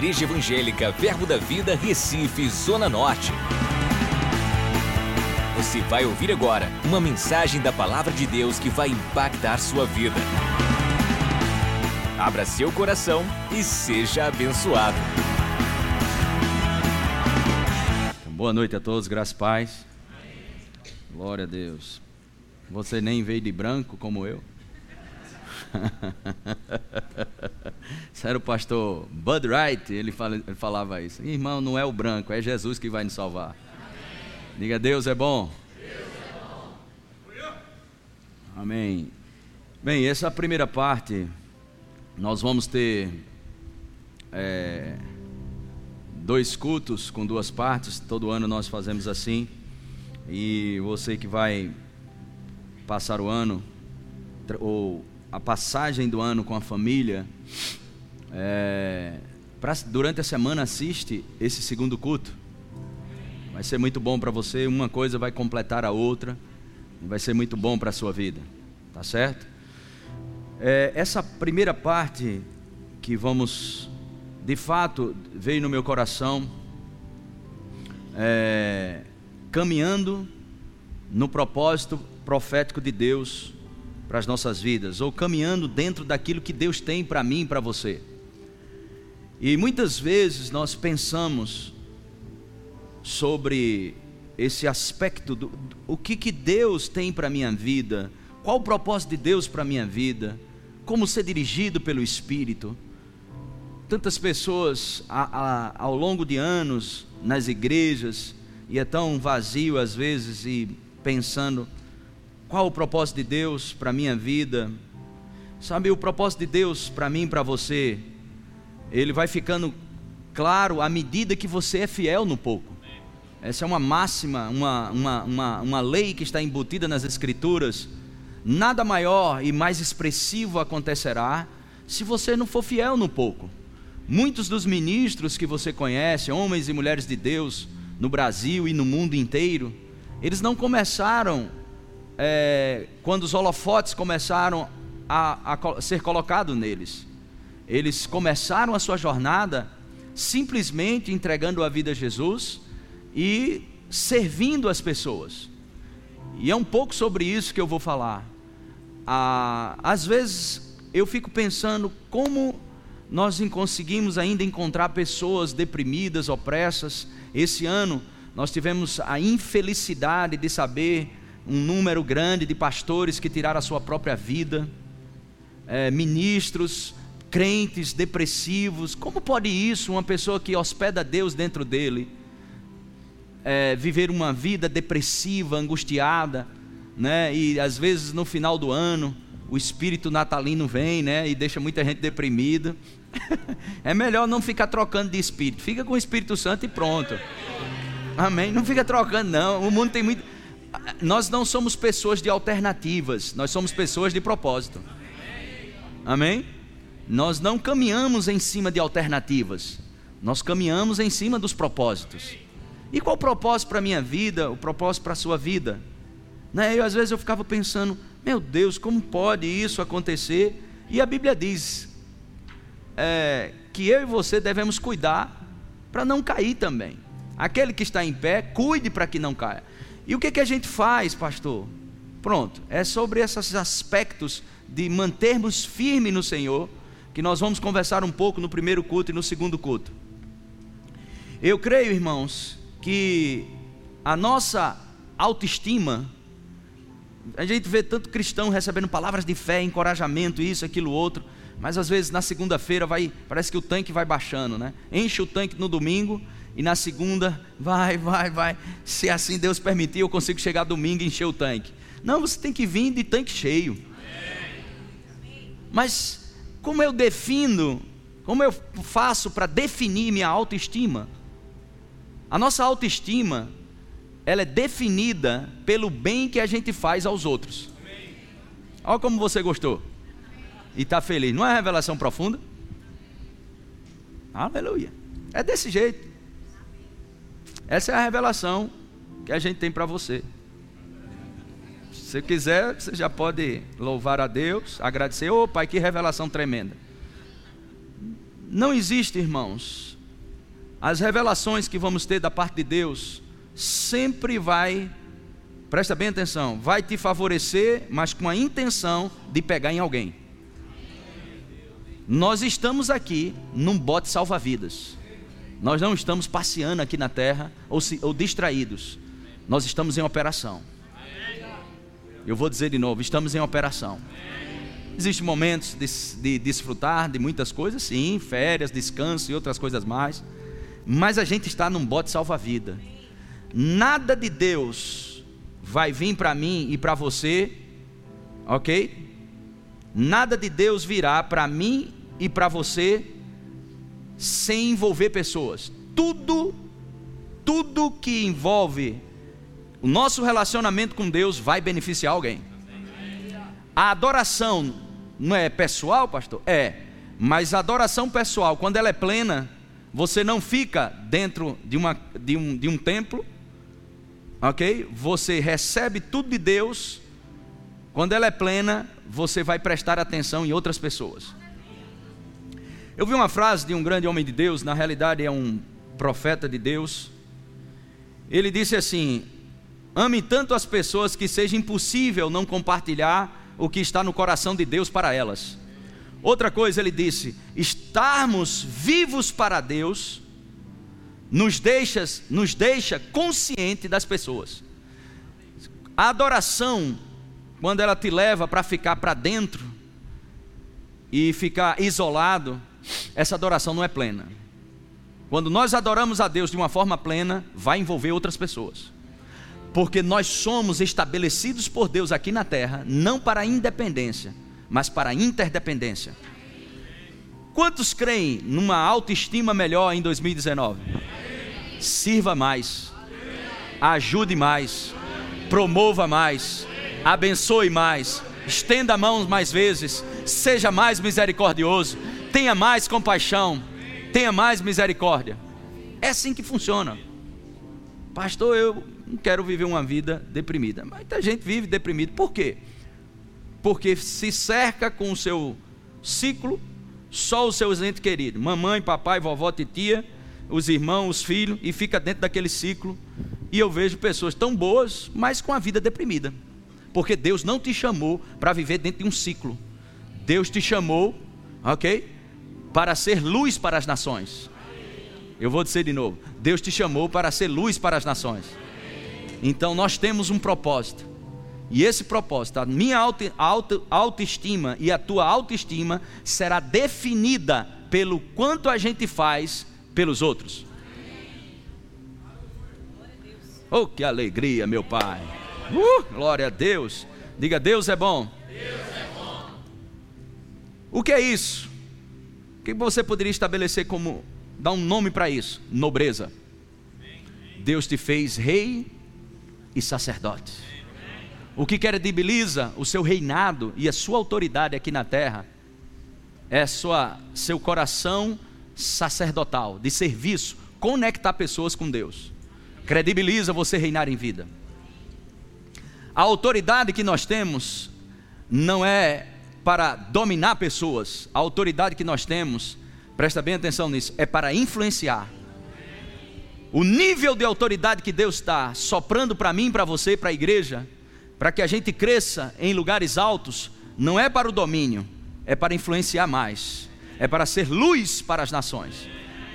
Igreja Evangélica Verbo da Vida, Recife, Zona Norte. Você vai ouvir agora uma mensagem da Palavra de Deus que vai impactar sua vida. Abra seu coração e seja abençoado. Boa noite a todos, graças e paz. Glória a Deus. Você nem veio de branco como eu. Isso era o pastor Bud Wright, ele, falava isso. Irmão, não é o branco, é Jesus que vai nos salvar. Diga, Deus é bom. Deus é bom. Amém. Bem, essa primeira parte, nós vamos ter é, dois cultos com duas partes. Todo ano nós fazemos assim. E você que vai passar o ano, ou a passagem do ano com a família, é, pra, durante a semana assiste esse segundo culto. Vai ser muito bom para você, uma coisa vai completar a outra, vai ser muito bom para a sua vida, tá certo? É, essa primeira parte que vamos, de fato, veio no meu coração, é, caminhando no propósito profético de Deus para as nossas vidas, ou caminhando dentro daquilo que Deus tem para mim e para você. E muitas vezes nós pensamos sobre esse aspecto do, do o que, que Deus tem para a minha vida, qual o propósito de Deus para a minha vida, como ser dirigido pelo Espírito. Tantas pessoas a, a, ao longo de anos nas igrejas, e é tão vazio às vezes, e pensando, qual o propósito de Deus para a minha vida? Sabe, o propósito de Deus para mim e para você, ele vai ficando claro à medida que você é fiel no pouco. Essa é uma máxima, uma, uma, uma, uma lei que está embutida nas Escrituras. Nada maior e mais expressivo acontecerá se você não for fiel no pouco. Muitos dos ministros que você conhece, homens e mulheres de Deus, no Brasil e no mundo inteiro, eles não começaram é, quando os holofotes começaram a, a ser colocados neles. Eles começaram a sua jornada simplesmente entregando a vida a Jesus e servindo as pessoas. E é um pouco sobre isso que eu vou falar. Ah, às vezes eu fico pensando como nós conseguimos ainda encontrar pessoas deprimidas, opressas. Esse ano nós tivemos a infelicidade de saber um número grande de pastores que tiraram a sua própria vida, é, ministros, crentes depressivos. Como pode isso, uma pessoa que hospeda Deus dentro dele, é, viver uma vida depressiva, angustiada, né? E às vezes no final do ano o espírito natalino vem, né? E deixa muita gente deprimida. é melhor não ficar trocando de espírito. Fica com o Espírito Santo e pronto. Amém. Não fica trocando não. O mundo tem muito nós não somos pessoas de alternativas, nós somos pessoas de propósito. Amém? Nós não caminhamos em cima de alternativas, nós caminhamos em cima dos propósitos. E qual o propósito para a minha vida, o propósito para a sua vida? Né? Eu, às vezes eu ficava pensando, meu Deus, como pode isso acontecer? E a Bíblia diz é, que eu e você devemos cuidar para não cair também. Aquele que está em pé, cuide para que não caia. E o que, que a gente faz, pastor? Pronto, é sobre esses aspectos de mantermos firme no Senhor que nós vamos conversar um pouco no primeiro culto e no segundo culto. Eu creio, irmãos, que a nossa autoestima, a gente vê tanto cristão recebendo palavras de fé, encorajamento, isso, aquilo, outro, mas às vezes na segunda-feira vai, parece que o tanque vai baixando, né? Enche o tanque no domingo e na segunda, vai, vai, vai. Se assim Deus permitir, eu consigo chegar domingo e encher o tanque. Não, você tem que vir de tanque cheio. Mas como eu defino, como eu faço para definir minha autoestima? A nossa autoestima, ela é definida pelo bem que a gente faz aos outros. Olha como você gostou. E está feliz. Não é revelação profunda? Aleluia. É desse jeito. Essa é a revelação que a gente tem para você. Se você quiser, você já pode louvar a Deus, agradecer. Ô oh, Pai, que revelação tremenda. Não existe, irmãos. As revelações que vamos ter da parte de Deus sempre vai, presta bem atenção, vai te favorecer, mas com a intenção de pegar em alguém. Nós estamos aqui num bote salva-vidas. Nós não estamos passeando aqui na terra ou, se, ou distraídos. Nós estamos em operação. Eu vou dizer de novo: estamos em operação. Existem momentos de, de desfrutar de muitas coisas, sim, férias, descanso e outras coisas mais. Mas a gente está num bote salva-vida. Nada de Deus vai vir para mim e para você, ok? Nada de Deus virá para mim e para você sem envolver pessoas. Tudo, tudo que envolve o nosso relacionamento com Deus vai beneficiar alguém. A adoração não é pessoal, pastor? É. Mas a adoração pessoal, quando ela é plena, você não fica dentro de, uma, de, um, de um templo, ok? Você recebe tudo de Deus. Quando ela é plena, você vai prestar atenção em outras pessoas. Eu vi uma frase de um grande homem de Deus, na realidade é um profeta de Deus. Ele disse assim: Ame tanto as pessoas que seja impossível não compartilhar o que está no coração de Deus para elas. Outra coisa, ele disse: estarmos vivos para Deus nos deixa, nos deixa consciente das pessoas. A adoração, quando ela te leva para ficar para dentro e ficar isolado, essa adoração não é plena. Quando nós adoramos a Deus de uma forma plena, vai envolver outras pessoas. Porque nós somos estabelecidos por Deus aqui na terra, não para a independência, mas para a interdependência. Quantos creem numa autoestima melhor em 2019? Sirva mais, ajude mais, promova mais, abençoe mais, estenda a mão mais vezes, seja mais misericordioso, tenha mais compaixão, tenha mais misericórdia. É assim que funciona. Pastor, eu não quero viver uma vida deprimida. Muita gente vive deprimido. Por quê? Porque se cerca com o seu ciclo, só os seus entes queridos, mamãe, papai, vovó, titia, os irmãos, os filhos, e fica dentro daquele ciclo. E eu vejo pessoas tão boas, mas com a vida deprimida. Porque Deus não te chamou para viver dentro de um ciclo. Deus te chamou, ok? Para ser luz para as nações. Eu vou dizer de novo: Deus te chamou para ser luz para as nações. Então nós temos um propósito. E esse propósito, a minha auto, auto, autoestima e a tua autoestima será definida pelo quanto a gente faz pelos outros. Oh, que alegria, meu Pai. Uh, glória a Deus. Diga, Deus é bom. Deus é bom. O que é isso? O que você poderia estabelecer como, dar um nome para isso? Nobreza. Deus te fez rei e sacerdote. O que credibiliza o seu reinado e a sua autoridade aqui na terra é sua, seu coração sacerdotal, de serviço, conectar pessoas com Deus. Credibiliza você reinar em vida. A autoridade que nós temos não é para dominar pessoas, a autoridade que nós temos, presta bem atenção nisso, é para influenciar. O nível de autoridade que Deus está soprando para mim, para você, para a igreja, para que a gente cresça em lugares altos, não é para o domínio, é para influenciar mais, é para ser luz para as nações,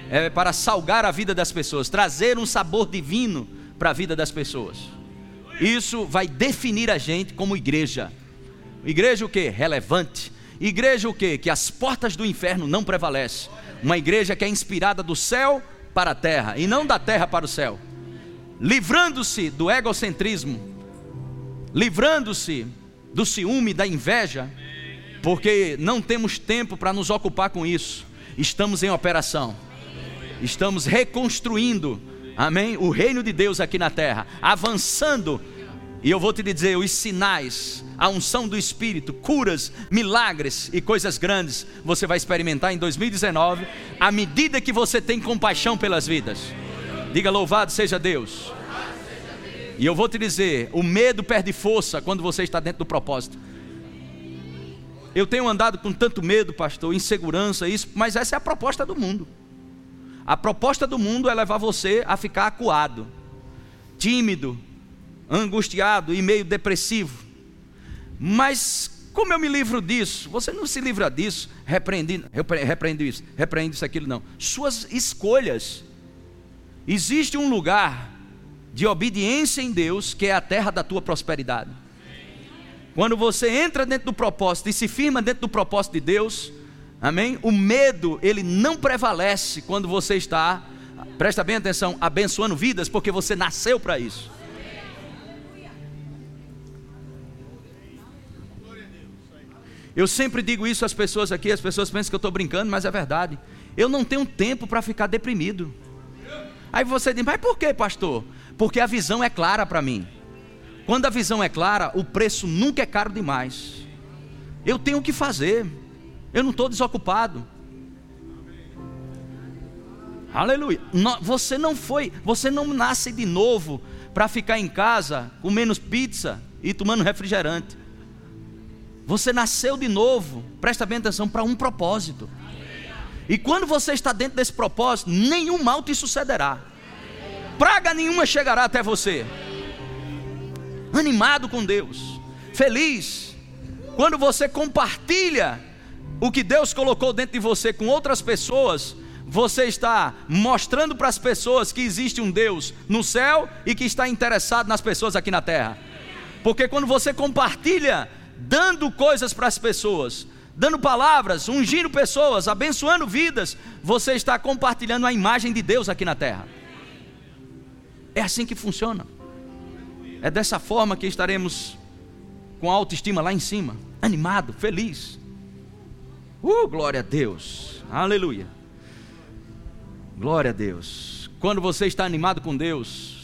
é para salgar a vida das pessoas, trazer um sabor divino para a vida das pessoas. Isso vai definir a gente como igreja. Igreja o que? Relevante. Igreja o que? Que as portas do inferno não prevalecem. Uma igreja que é inspirada do céu para a terra e não da terra para o céu. Livrando-se do egocentrismo, livrando-se do ciúme, da inveja, porque não temos tempo para nos ocupar com isso. Estamos em operação. Estamos reconstruindo, amém, o reino de Deus aqui na terra, avançando e eu vou te dizer: os sinais, a unção do Espírito, curas, milagres e coisas grandes você vai experimentar em 2019, à medida que você tem compaixão pelas vidas. Diga louvado seja Deus. E eu vou te dizer: o medo perde força quando você está dentro do propósito. eu tenho andado com tanto medo, pastor, insegurança, isso, mas essa é a proposta do mundo. A proposta do mundo é levar você a ficar acuado, tímido, angustiado e meio depressivo. Mas como eu me livro disso? Você não se livra disso, repreende, repreende isso, repreende isso, aquilo, não. Suas escolhas. Existe um lugar de obediência em Deus que é a terra da tua prosperidade. Quando você entra dentro do propósito e se firma dentro do propósito de Deus, amém? O medo, ele não prevalece quando você está, presta bem atenção, abençoando vidas, porque você nasceu para isso. Eu sempre digo isso às pessoas aqui, as pessoas pensam que eu estou brincando, mas é verdade. Eu não tenho tempo para ficar deprimido. Aí você diz, mas por que, pastor? Porque a visão é clara para mim. Quando a visão é clara, o preço nunca é caro demais. Eu tenho o que fazer. Eu não estou desocupado. Aleluia. Você não foi, você não nasce de novo para ficar em casa comendo pizza e tomando refrigerante. Você nasceu de novo, presta bem atenção, para um propósito. E quando você está dentro desse propósito, nenhum mal te sucederá. Praga nenhuma chegará até você. Animado com Deus, feliz. Quando você compartilha o que Deus colocou dentro de você com outras pessoas, você está mostrando para as pessoas que existe um Deus no céu e que está interessado nas pessoas aqui na terra. Porque quando você compartilha dando coisas para as pessoas, dando palavras, ungindo pessoas, abençoando vidas, você está compartilhando a imagem de Deus aqui na terra. É assim que funciona. É dessa forma que estaremos com a autoestima lá em cima, animado, feliz. Uh, glória a Deus. Aleluia. Glória a Deus. Quando você está animado com Deus,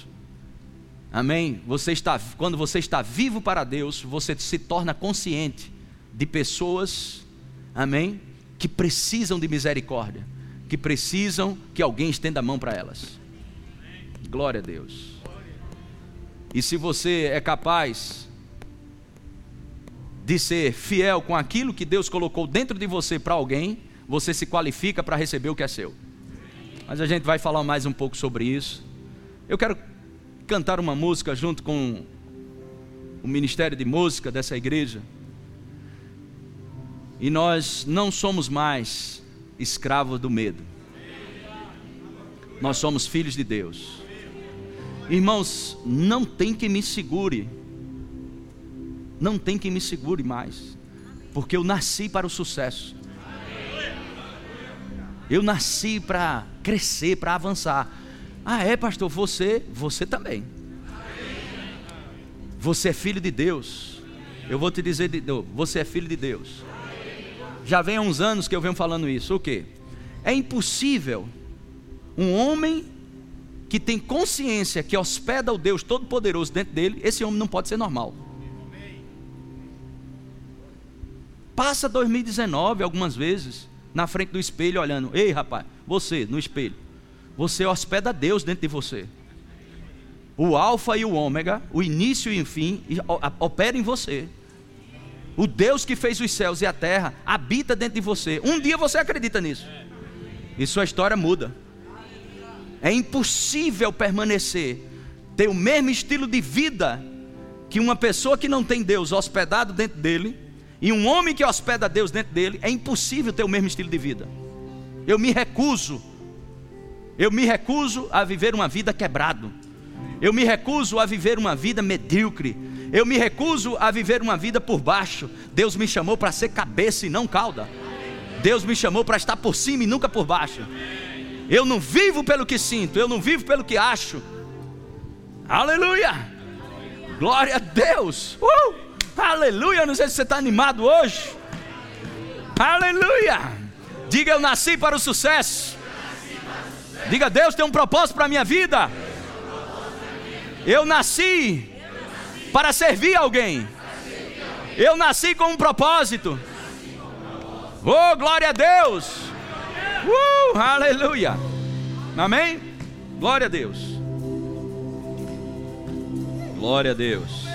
Amém? Você está, quando você está vivo para Deus, você se torna consciente de pessoas, amém? Que precisam de misericórdia, que precisam que alguém estenda a mão para elas. Glória a Deus. E se você é capaz de ser fiel com aquilo que Deus colocou dentro de você para alguém, você se qualifica para receber o que é seu. Mas a gente vai falar mais um pouco sobre isso. Eu quero cantar uma música junto com o ministério de música dessa igreja. E nós não somos mais escravos do medo. Nós somos filhos de Deus. Irmãos, não tem que me segure. Não tem que me segure mais. Porque eu nasci para o sucesso. Eu nasci para crescer, para avançar. Ah, é, pastor, você, você também. Você é filho de Deus. Eu vou te dizer, de, você é filho de Deus. Já vem há uns anos que eu venho falando isso. O que? É impossível um homem que tem consciência que hospeda o Deus Todo-Poderoso dentro dele, esse homem não pode ser normal. Passa 2019 algumas vezes na frente do espelho olhando, ei rapaz, você no espelho. Você hospeda Deus dentro de você. O Alfa e o Ômega, o início e o fim, opera em você. O Deus que fez os céus e a terra habita dentro de você. Um dia você acredita nisso. E sua história muda. É impossível permanecer, ter o mesmo estilo de vida que uma pessoa que não tem Deus hospedado dentro dele, e um homem que hospeda Deus dentro dele, é impossível ter o mesmo estilo de vida. Eu me recuso eu me recuso a viver uma vida quebrado. Eu me recuso a viver uma vida medíocre. Eu me recuso a viver uma vida por baixo. Deus me chamou para ser cabeça e não cauda. Deus me chamou para estar por cima e nunca por baixo. Eu não vivo pelo que sinto, eu não vivo pelo que acho. Aleluia! Glória a Deus! Uh! Aleluia! Não sei se você está animado hoje. Aleluia! Diga eu nasci para o sucesso. Diga, Deus tem um propósito para a minha vida. Eu nasci para servir alguém. Eu nasci com um propósito. Oh, glória a Deus. Uh, aleluia. Amém? Glória a Deus. Glória a Deus.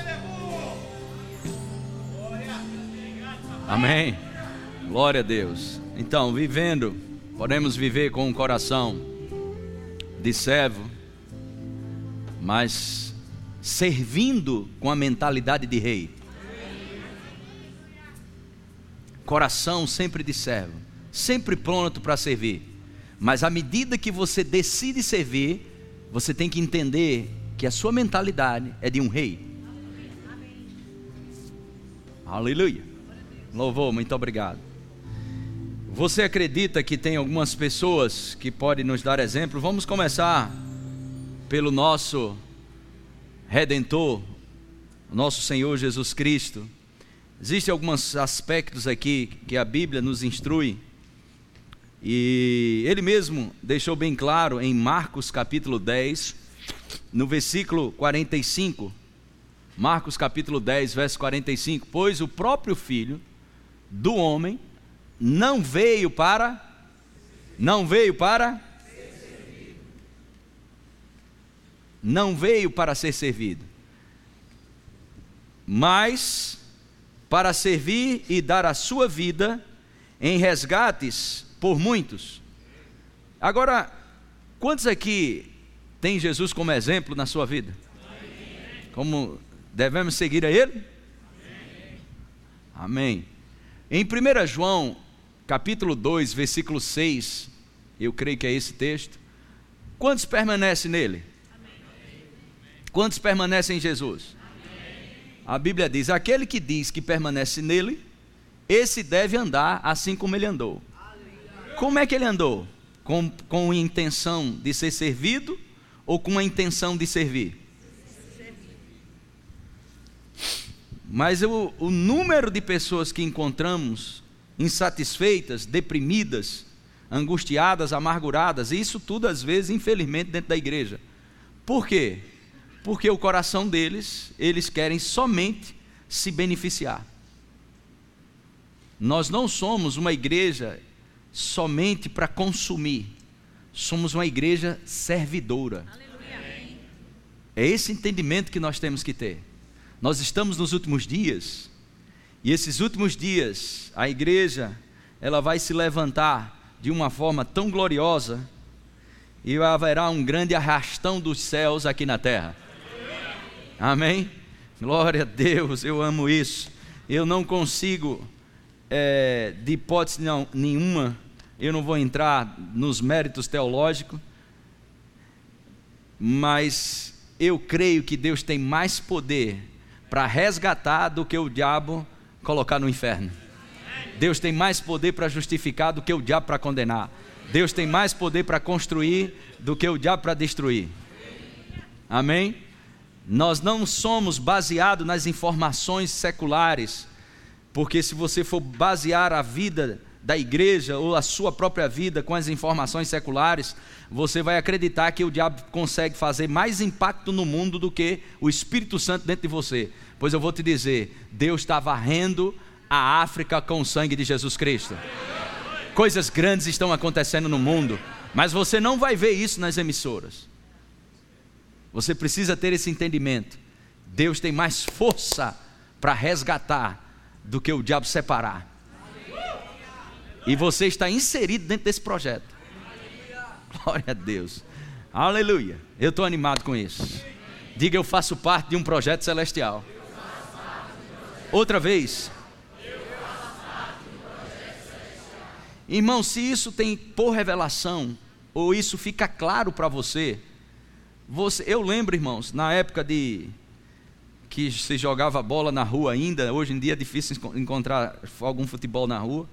Amém. Glória a Deus. Então, vivendo, podemos viver com um coração de servo, mas servindo com a mentalidade de rei. Coração sempre de servo, sempre pronto para servir. Mas à medida que você decide servir, você tem que entender que a sua mentalidade é de um rei. Aleluia. Louvor, muito obrigado. Você acredita que tem algumas pessoas que podem nos dar exemplo? Vamos começar pelo nosso Redentor, nosso Senhor Jesus Cristo. Existem alguns aspectos aqui que a Bíblia nos instrui. E ele mesmo deixou bem claro em Marcos capítulo 10, no versículo 45. Marcos capítulo 10, verso 45. Pois o próprio Filho do homem não veio para não veio para não veio para ser servido, mas para servir e dar a sua vida em resgates por muitos. Agora, quantos aqui tem Jesus como exemplo na sua vida? Como devemos seguir a Ele? Amém. Em 1 João capítulo 2, versículo 6, eu creio que é esse texto. Quantos permanecem nele? Amém. Quantos permanecem em Jesus? Amém. A Bíblia diz: aquele que diz que permanece nele, esse deve andar assim como ele andou. Como é que ele andou? Com, com a intenção de ser servido ou com a intenção de servir? Mas o, o número de pessoas que encontramos insatisfeitas, deprimidas, angustiadas, amarguradas, e isso tudo às vezes, infelizmente, dentro da igreja. Por quê? Porque o coração deles, eles querem somente se beneficiar. Nós não somos uma igreja somente para consumir, somos uma igreja servidora. Aleluia. É esse entendimento que nós temos que ter. Nós estamos nos últimos dias e esses últimos dias, a igreja, ela vai se levantar de uma forma tão gloriosa e haverá um grande arrastão dos céus aqui na terra. Amém? Glória a Deus, eu amo isso. Eu não consigo, é, de hipótese não, nenhuma, eu não vou entrar nos méritos teológicos, mas eu creio que Deus tem mais poder para resgatar do que o diabo colocar no inferno. Deus tem mais poder para justificar do que o diabo para condenar. Deus tem mais poder para construir do que o diabo para destruir. Amém? Nós não somos baseados nas informações seculares, porque se você for basear a vida da igreja ou a sua própria vida com as informações seculares, você vai acreditar que o diabo consegue fazer mais impacto no mundo do que o Espírito Santo dentro de você. Pois eu vou te dizer, Deus está varrendo a África com o sangue de Jesus Cristo. Coisas grandes estão acontecendo no mundo, mas você não vai ver isso nas emissoras. Você precisa ter esse entendimento. Deus tem mais força para resgatar do que o diabo separar. E você está inserido dentro desse projeto. Glória a Deus. Aleluia. Eu estou animado com isso. Diga, eu faço parte de um projeto celestial. Outra vez. Irmão, se isso tem por revelação, ou isso fica claro para você, você, eu lembro, irmãos, na época de que se jogava bola na rua ainda, hoje em dia é difícil encontrar algum futebol na rua.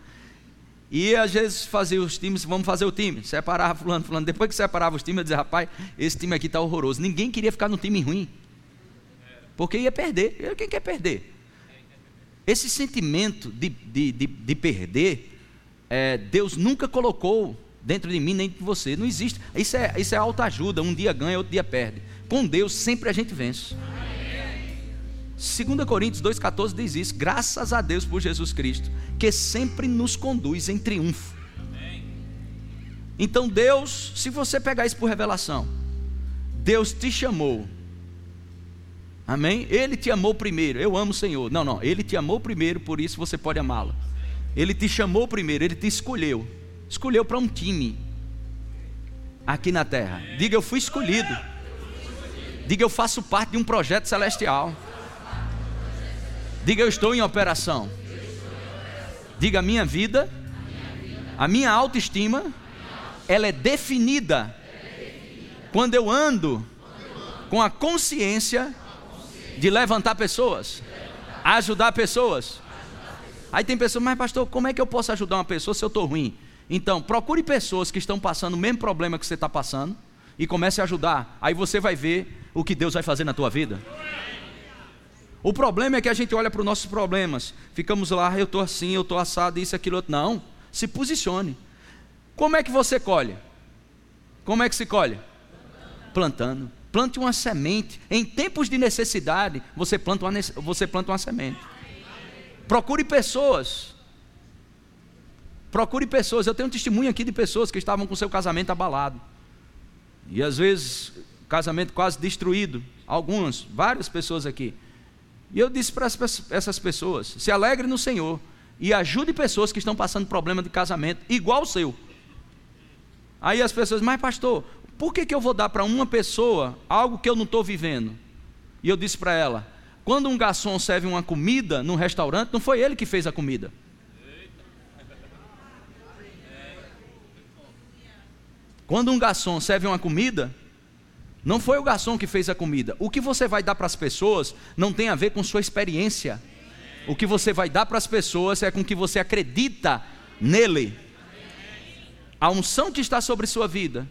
E às vezes fazia os times, vamos fazer o time, separava fulano, fulano. Depois que separava os times, eu dizia, rapaz, esse time aqui está horroroso. Ninguém queria ficar no time ruim. Porque ia perder. Quem quer perder? Esse sentimento de, de, de, de perder, é, Deus nunca colocou dentro de mim nem de você. Não existe. Isso é, isso é autoajuda. Um dia ganha, outro dia perde. Com Deus sempre a gente vence. 2 Coríntios 2,14 diz isso. Graças a Deus por Jesus Cristo, que sempre nos conduz em triunfo. Então, Deus, se você pegar isso por revelação, Deus te chamou Amém? Ele te amou primeiro. Eu amo o Senhor. Não, não. Ele te amou primeiro, por isso você pode amá-lo. Ele te chamou primeiro, ele te escolheu. Escolheu para um time aqui na terra. Diga, eu fui escolhido. Diga, eu faço parte de um projeto celestial. Diga, eu estou em operação. Diga, minha vida, a minha autoestima, ela é definida quando eu ando com a consciência de levantar pessoas, ajudar pessoas. Aí tem pessoas, mas pastor, como é que eu posso ajudar uma pessoa se eu estou ruim? Então, procure pessoas que estão passando o mesmo problema que você está passando e comece a ajudar. Aí você vai ver o que Deus vai fazer na tua vida. O problema é que a gente olha para os nossos problemas, ficamos lá, eu estou assim, eu estou assado, isso, aquilo, outro. Não, se posicione. Como é que você colhe? Como é que se colhe? Plantando. Plante uma semente. Em tempos de necessidade, você planta uma, você planta uma semente. Procure pessoas. Procure pessoas. Eu tenho um testemunho aqui de pessoas que estavam com seu casamento abalado. E às vezes, casamento quase destruído. Algumas, várias pessoas aqui. E eu disse para essas pessoas: se alegre no Senhor e ajude pessoas que estão passando problema de casamento, igual o seu. Aí as pessoas, mas pastor, por que, que eu vou dar para uma pessoa algo que eu não estou vivendo? E eu disse para ela: quando um garçom serve uma comida num restaurante, não foi ele que fez a comida. Quando um garçom serve uma comida, não foi o garçom que fez a comida. O que você vai dar para as pessoas não tem a ver com sua experiência. O que você vai dar para as pessoas é com que você acredita nele. A unção que está sobre sua vida,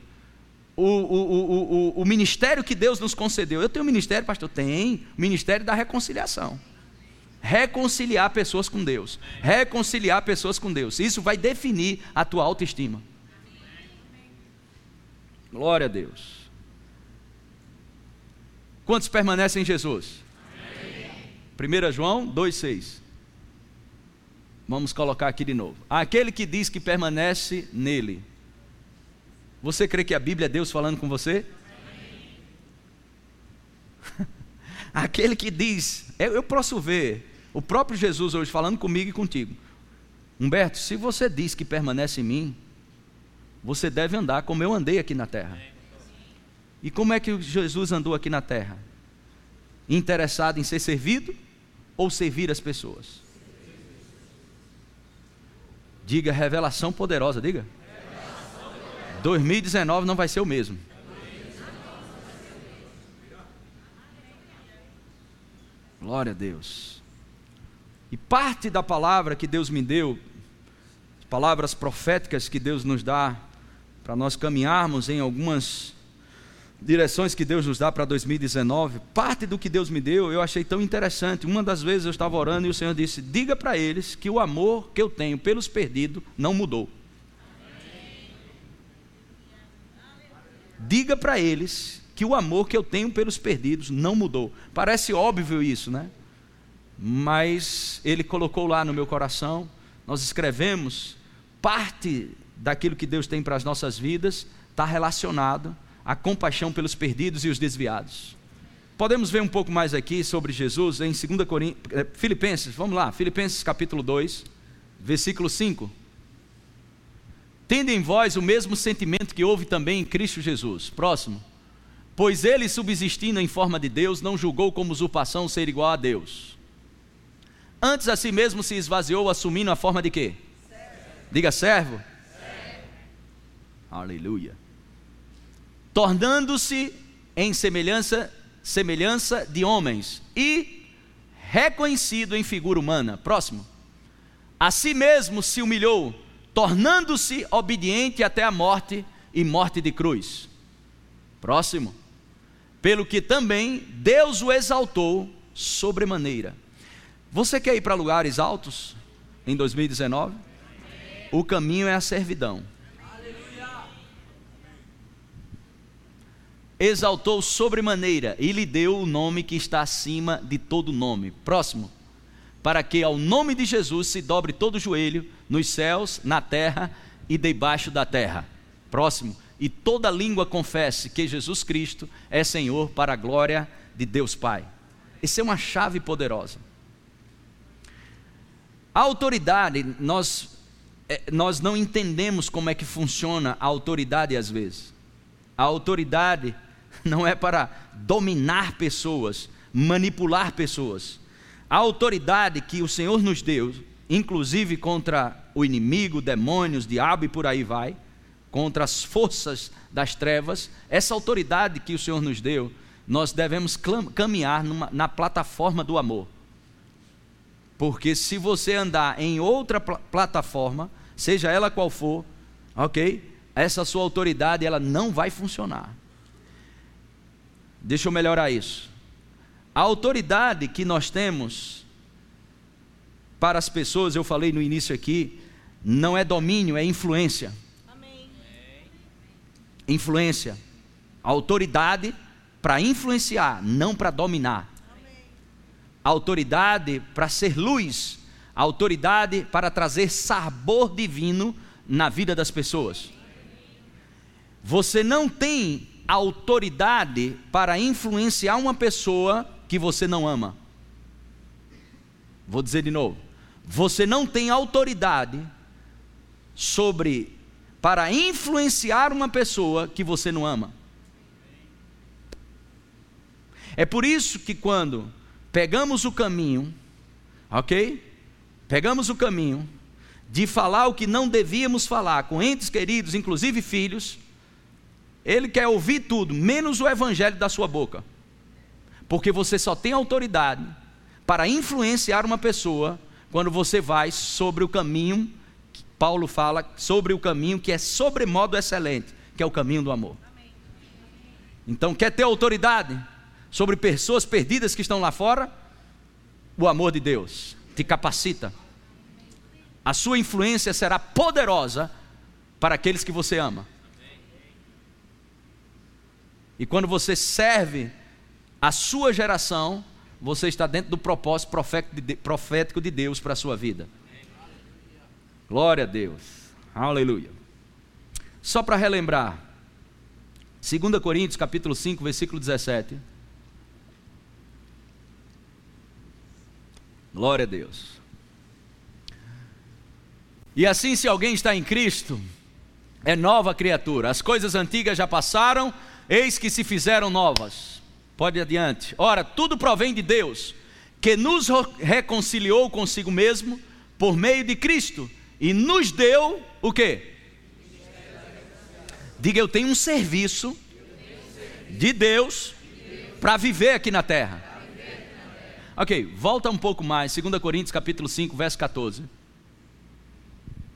o, o, o, o, ministério que Deus nos concedeu. Eu tenho um ministério, pastor? Tem. Ministério da reconciliação. Reconciliar pessoas com Deus. Reconciliar pessoas com Deus. Isso vai definir a tua autoestima. Glória a Deus. Quantos permanecem em Jesus? Amém. 1 João 2,6. Vamos colocar aqui de novo. Aquele que diz que permanece nele. Você crê que a Bíblia é Deus falando com você? Aquele que diz, eu, eu posso ver o próprio Jesus hoje falando comigo e contigo. Humberto, se você diz que permanece em mim, você deve andar como eu andei aqui na terra. E como é que Jesus andou aqui na terra? Interessado em ser servido ou servir as pessoas? Diga revelação poderosa, diga. 2019 não vai ser o mesmo. Glória a Deus. E parte da palavra que Deus me deu, palavras proféticas que Deus nos dá, para nós caminharmos em algumas direções que Deus nos dá para 2019, parte do que Deus me deu eu achei tão interessante. Uma das vezes eu estava orando e o Senhor disse: Diga para eles que o amor que eu tenho pelos perdidos não mudou. Diga para eles que o amor que eu tenho pelos perdidos não mudou. Parece óbvio isso, né? Mas ele colocou lá no meu coração, nós escrevemos, parte daquilo que Deus tem para as nossas vidas está relacionado à compaixão pelos perdidos e os desviados. Podemos ver um pouco mais aqui sobre Jesus em 2 Coríntios, eh, Filipenses, vamos lá, Filipenses capítulo 2, versículo 5. Tende em vós o mesmo sentimento que houve também em Cristo Jesus. Próximo. Pois ele, subsistindo em forma de Deus, não julgou como usurpação ser igual a Deus. Antes a si mesmo se esvaziou, assumindo a forma de quê? Servo. Diga servo. servo. Aleluia. Tornando-se em semelhança, semelhança de homens e reconhecido em figura humana. Próximo. A si mesmo se humilhou, tornando-se obediente até a morte e morte de cruz. Próximo. Pelo que também Deus o exaltou sobremaneira. Você quer ir para lugares altos em 2019? O caminho é a servidão. Exaltou sobremaneira e lhe deu o nome que está acima de todo nome. Próximo para que ao nome de Jesus se dobre todo o joelho nos céus, na terra e debaixo da terra. Próximo. E toda língua confesse que Jesus Cristo é Senhor para a glória de Deus Pai. Essa é uma chave poderosa. A autoridade, nós, é, nós não entendemos como é que funciona a autoridade às vezes. A autoridade não é para dominar pessoas, manipular pessoas. A autoridade que o Senhor nos deu, inclusive contra o inimigo, demônios, diabo e por aí vai, contra as forças das trevas, essa autoridade que o Senhor nos deu, nós devemos caminhar numa, na plataforma do amor. Porque se você andar em outra pl plataforma, seja ela qual for, ok? Essa sua autoridade ela não vai funcionar. Deixa eu melhorar isso. A autoridade que nós temos para as pessoas, eu falei no início aqui, não é domínio, é influência. Amém. Influência. Autoridade para influenciar, não para dominar. Autoridade para ser luz, autoridade para trazer sabor divino na vida das pessoas. Você não tem autoridade para influenciar uma pessoa que você não ama. Vou dizer de novo. Você não tem autoridade sobre para influenciar uma pessoa que você não ama. É por isso que quando pegamos o caminho, ok? Pegamos o caminho de falar o que não devíamos falar com entes queridos, inclusive filhos, ele quer ouvir tudo, menos o evangelho da sua boca. Porque você só tem autoridade para influenciar uma pessoa quando você vai sobre o caminho, Paulo fala sobre o caminho que é sobremodo excelente, que é o caminho do amor. Então, quer ter autoridade? sobre pessoas perdidas que estão lá fora, o amor de Deus te capacita. A sua influência será poderosa para aqueles que você ama. E quando você serve a sua geração, você está dentro do propósito profético de Deus para a sua vida. Glória a Deus. Aleluia. Só para relembrar, 2 Coríntios capítulo 5, versículo 17. Glória a Deus. E assim, se alguém está em Cristo, é nova criatura. As coisas antigas já passaram, eis que se fizeram novas. Pode adiante. Ora, tudo provém de Deus, que nos reconciliou consigo mesmo por meio de Cristo e nos deu o quê? Diga, eu tenho um serviço de Deus para viver aqui na terra. Ok, volta um pouco mais, 2 Coríntios capítulo 5, verso 14.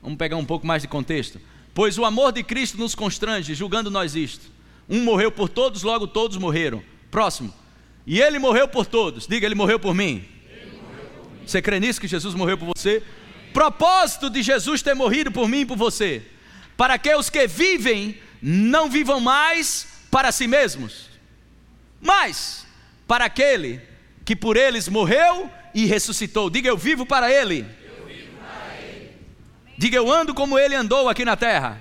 Vamos pegar um pouco mais de contexto. Pois o amor de Cristo nos constrange, julgando nós isto. Um morreu por todos, logo todos morreram. Próximo. E ele morreu por todos. Diga, ele morreu por mim. Você crê nisso que Jesus morreu por você? Propósito de Jesus ter morrido por mim e por você. Para que os que vivem não vivam mais para si mesmos, mas para aquele que por eles morreu e ressuscitou. Diga, eu vivo para Ele. Diga, eu ando como Ele andou aqui na terra.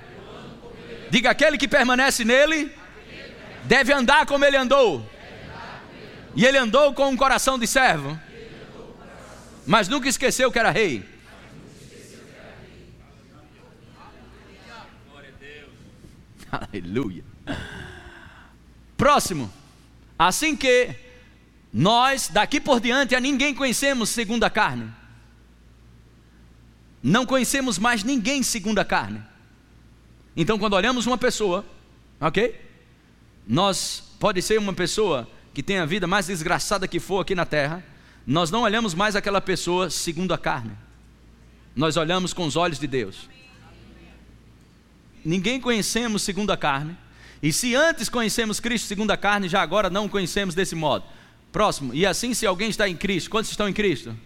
Diga, aquele que permanece nele deve andar como Ele andou. E Ele andou com um coração de servo, mas nunca esqueceu que era rei. Aleluia. Próximo. Assim que nós, daqui por diante, a ninguém conhecemos segundo a carne. Não conhecemos mais ninguém segundo a carne. Então, quando olhamos uma pessoa, ok? Nós, pode ser uma pessoa que tem a vida mais desgraçada que for aqui na terra, nós não olhamos mais aquela pessoa segundo a carne. Nós olhamos com os olhos de Deus. Ninguém conhecemos segundo a carne. E se antes conhecemos Cristo segundo a carne, já agora não o conhecemos desse modo. Próximo. E assim, se alguém está em Cristo, quantos estão em Cristo?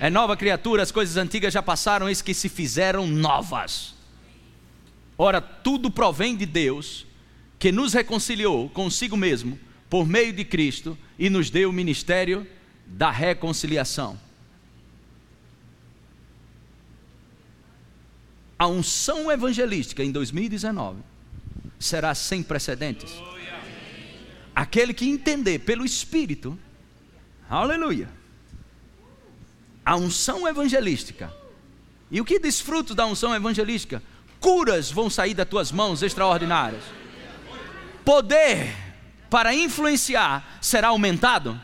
É nova criatura, as coisas antigas já passaram, eis que se fizeram novas. Ora, tudo provém de Deus, que nos reconciliou consigo mesmo, por meio de Cristo, e nos deu o ministério da reconciliação. A unção evangelística em 2019 será sem precedentes. Aquele que entender pelo Espírito Aleluia. A unção evangelística E o que desfruto da unção evangelística? Curas vão sair das tuas mãos extraordinárias. Poder para influenciar será aumentado.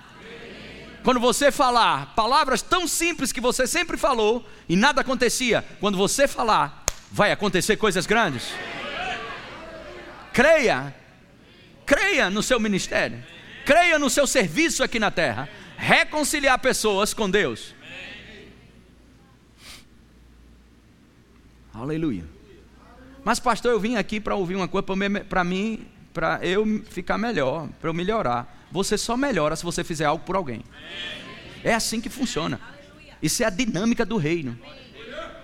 Quando você falar palavras tão simples que você sempre falou e nada acontecia, quando você falar, vai acontecer coisas grandes. Creia, creia no seu ministério, creia no seu serviço aqui na terra, reconciliar pessoas com Deus. Aleluia. Mas, pastor, eu vim aqui para ouvir uma coisa para mim, para eu ficar melhor, para eu melhorar. Você só melhora se você fizer algo por alguém. É assim que funciona. Isso é a dinâmica do reino.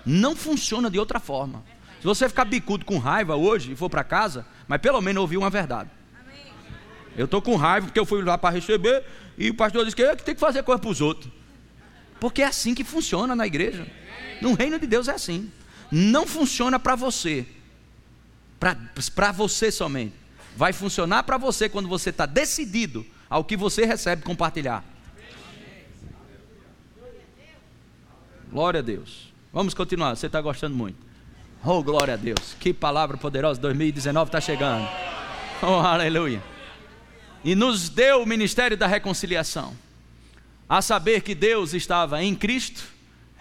Não funciona de outra forma. Se você ficar bicudo com raiva hoje e for para casa, mas pelo menos ouvir uma verdade. Eu estou com raiva porque eu fui lá para receber e o pastor disse que eu tem que fazer coisa para os outros. Porque é assim que funciona na igreja. No reino de Deus é assim não funciona para você, para você somente. Vai funcionar para você quando você está decidido ao que você recebe compartilhar. Glória a Deus. Vamos continuar, você está gostando muito. Oh, glória a Deus. Que palavra poderosa, 2019 está chegando. Oh, aleluia. E nos deu o ministério da reconciliação. A saber que Deus estava em Cristo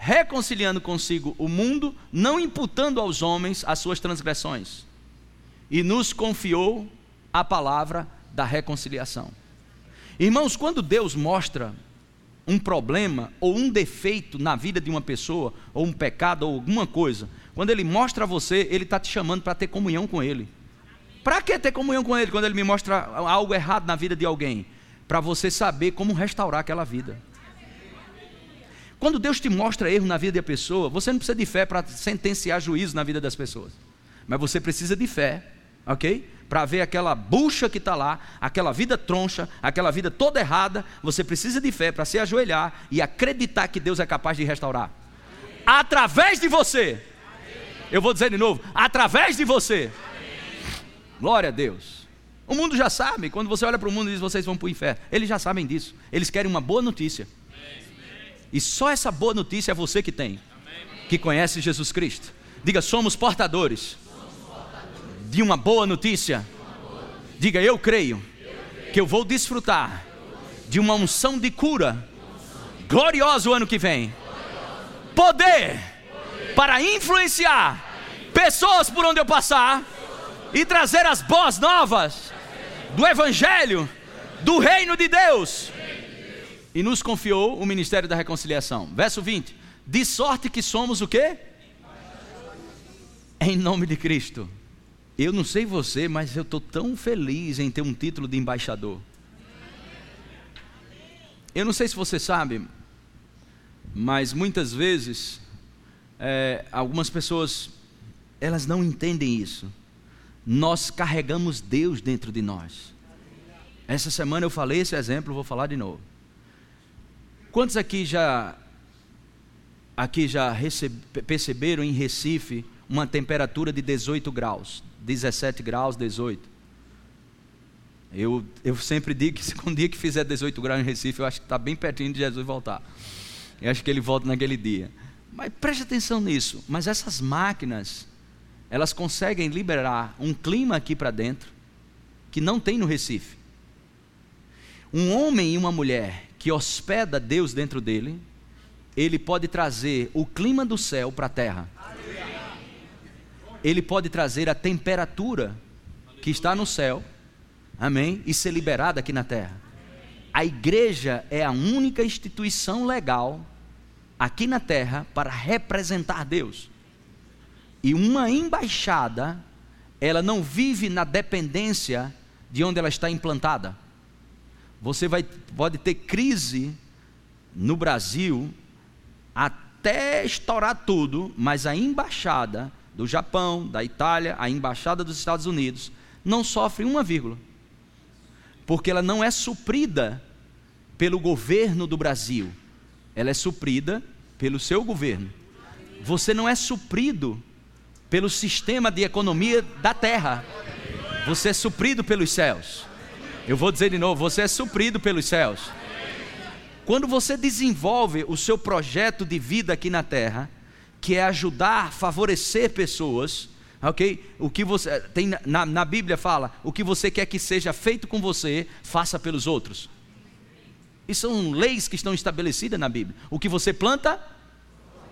reconciliando consigo o mundo, não imputando aos homens as suas transgressões, e nos confiou a palavra da reconciliação. Irmãos, quando Deus mostra um problema ou um defeito na vida de uma pessoa, ou um pecado, ou alguma coisa, quando Ele mostra a você, Ele está te chamando para ter comunhão com Ele. Para que ter comunhão com Ele quando Ele me mostra algo errado na vida de alguém? Para você saber como restaurar aquela vida. Quando Deus te mostra erro na vida da pessoa, você não precisa de fé para sentenciar juízo na vida das pessoas. Mas você precisa de fé, ok? Para ver aquela bucha que está lá, aquela vida troncha, aquela vida toda errada, você precisa de fé para se ajoelhar e acreditar que Deus é capaz de restaurar. Através de você. Eu vou dizer de novo: através de você. Glória a Deus. O mundo já sabe, quando você olha para o mundo e diz vocês vão para o inferno, eles já sabem disso. Eles querem uma boa notícia. E só essa boa notícia é você que tem, que conhece Jesus Cristo. Diga, somos portadores de uma boa notícia. Diga, eu creio que eu vou desfrutar de uma unção de cura gloriosa o ano que vem. Poder para influenciar pessoas por onde eu passar e trazer as boas novas do Evangelho, do Reino de Deus e nos confiou o ministério da reconciliação. Verso 20: De sorte que somos o quê? Em nome de Cristo. Eu não sei você, mas eu estou tão feliz em ter um título de embaixador. Eu não sei se você sabe, mas muitas vezes é, algumas pessoas elas não entendem isso. Nós carregamos Deus dentro de nós. Essa semana eu falei esse exemplo, vou falar de novo. Quantos aqui já aqui já perceberam em Recife uma temperatura de 18 graus, 17 graus, 18? Eu, eu sempre digo que se um dia que fizer 18 graus em Recife, eu acho que está bem pertinho de Jesus voltar. Eu acho que ele volta naquele dia. Mas preste atenção nisso. Mas essas máquinas, elas conseguem liberar um clima aqui para dentro que não tem no Recife. Um homem e uma mulher que hospeda Deus dentro dele, ele pode trazer o clima do céu para a terra. Ele pode trazer a temperatura que está no céu, amém? E ser liberada aqui na terra. A igreja é a única instituição legal aqui na terra para representar Deus. E uma embaixada, ela não vive na dependência de onde ela está implantada. Você vai, pode ter crise no Brasil até estourar tudo, mas a embaixada do Japão, da Itália, a embaixada dos Estados Unidos não sofre uma vírgula, porque ela não é suprida pelo governo do Brasil, ela é suprida pelo seu governo. Você não é suprido pelo sistema de economia da terra, você é suprido pelos céus. Eu vou dizer de novo: você é suprido pelos céus. Quando você desenvolve o seu projeto de vida aqui na terra, que é ajudar, favorecer pessoas, ok? O que você tem na, na Bíblia fala, o que você quer que seja feito com você, faça pelos outros. E são leis que estão estabelecidas na Bíblia. O que você planta,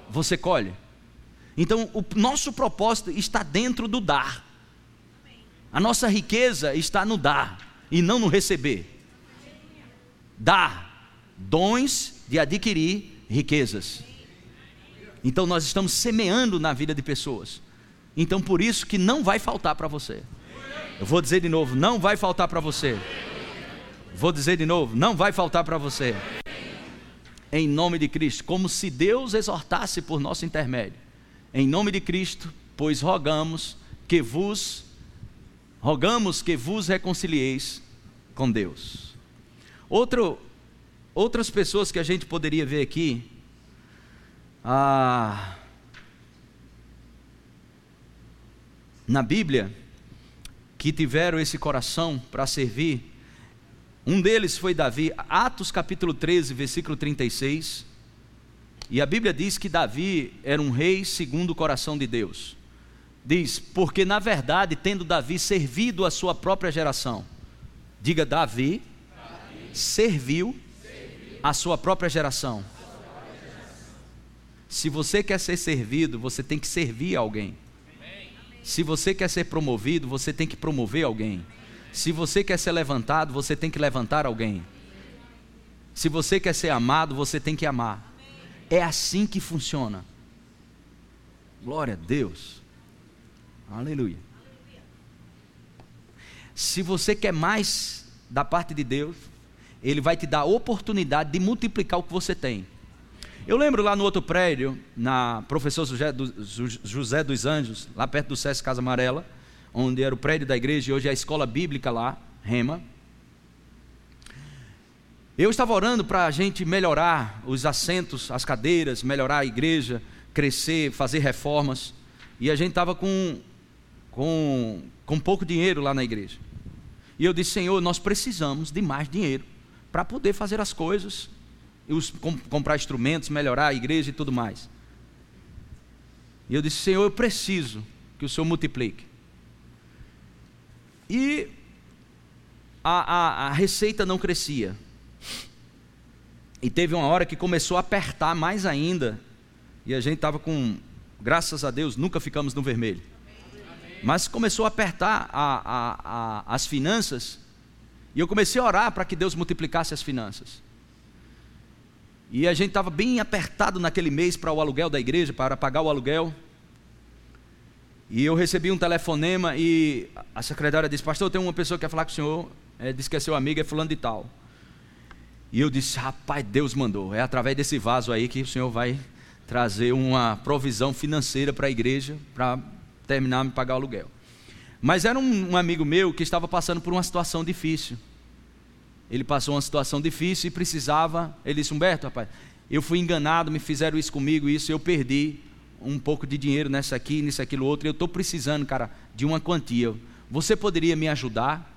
você colhe. Então, o nosso propósito está dentro do dar. A nossa riqueza está no dar e não no receber. Dar dons de adquirir riquezas. Então nós estamos semeando na vida de pessoas. Então por isso que não vai faltar para você. Eu vou dizer de novo, não vai faltar para você. Vou dizer de novo, não vai faltar para você. Em nome de Cristo, como se Deus exortasse por nosso intermédio. Em nome de Cristo, pois rogamos que vos rogamos que vos reconcilieis com Deus. Outro, outras pessoas que a gente poderia ver aqui, ah, na Bíblia, que tiveram esse coração para servir, um deles foi Davi, Atos capítulo 13, versículo 36. E a Bíblia diz que Davi era um rei segundo o coração de Deus. Diz, porque na verdade, tendo Davi servido a sua própria geração, diga Davi, Davi serviu, serviu a sua própria geração. Se você quer ser servido, você tem que servir alguém. Se você quer ser promovido, você tem que promover alguém. Se você quer ser levantado, você tem que levantar alguém. Se você quer ser amado, você tem que amar. É assim que funciona. Glória a Deus. Aleluia. Se você quer mais da parte de Deus, Ele vai te dar a oportunidade de multiplicar o que você tem. Eu lembro lá no outro prédio, na Professor José, dos Anjos, lá perto do SESC Casa Amarela, onde era o prédio da igreja e hoje é a escola bíblica lá, Rema. Eu estava orando para a gente melhorar os assentos, as cadeiras, melhorar a igreja, crescer, fazer reformas. E a gente estava com, com, com pouco dinheiro lá na igreja. E eu disse, Senhor, nós precisamos de mais dinheiro para poder fazer as coisas os, comprar instrumentos, melhorar a igreja e tudo mais. E eu disse: Senhor, eu preciso que o Senhor multiplique. E a, a, a receita não crescia. E teve uma hora que começou a apertar mais ainda. E a gente estava com, graças a Deus, nunca ficamos no vermelho. Mas começou a apertar a, as finanças. E eu comecei a orar para que Deus multiplicasse as finanças. E a gente estava bem apertado naquele mês para o aluguel da igreja, para pagar o aluguel. E eu recebi um telefonema e a secretária disse: Pastor, tem uma pessoa que quer falar com o senhor. É, disse que é seu amigo, é fulano de tal. E eu disse: Rapaz, Deus mandou. É através desse vaso aí que o senhor vai trazer uma provisão financeira para a igreja para terminar de pagar o aluguel. Mas era um, um amigo meu que estava passando por uma situação difícil. Ele passou uma situação difícil e precisava. Ele disse: Humberto, rapaz, eu fui enganado, me fizeram isso comigo, isso, eu perdi um pouco de dinheiro nessa aqui, nisso, aquilo outro. Eu estou precisando, cara, de uma quantia. Você poderia me ajudar?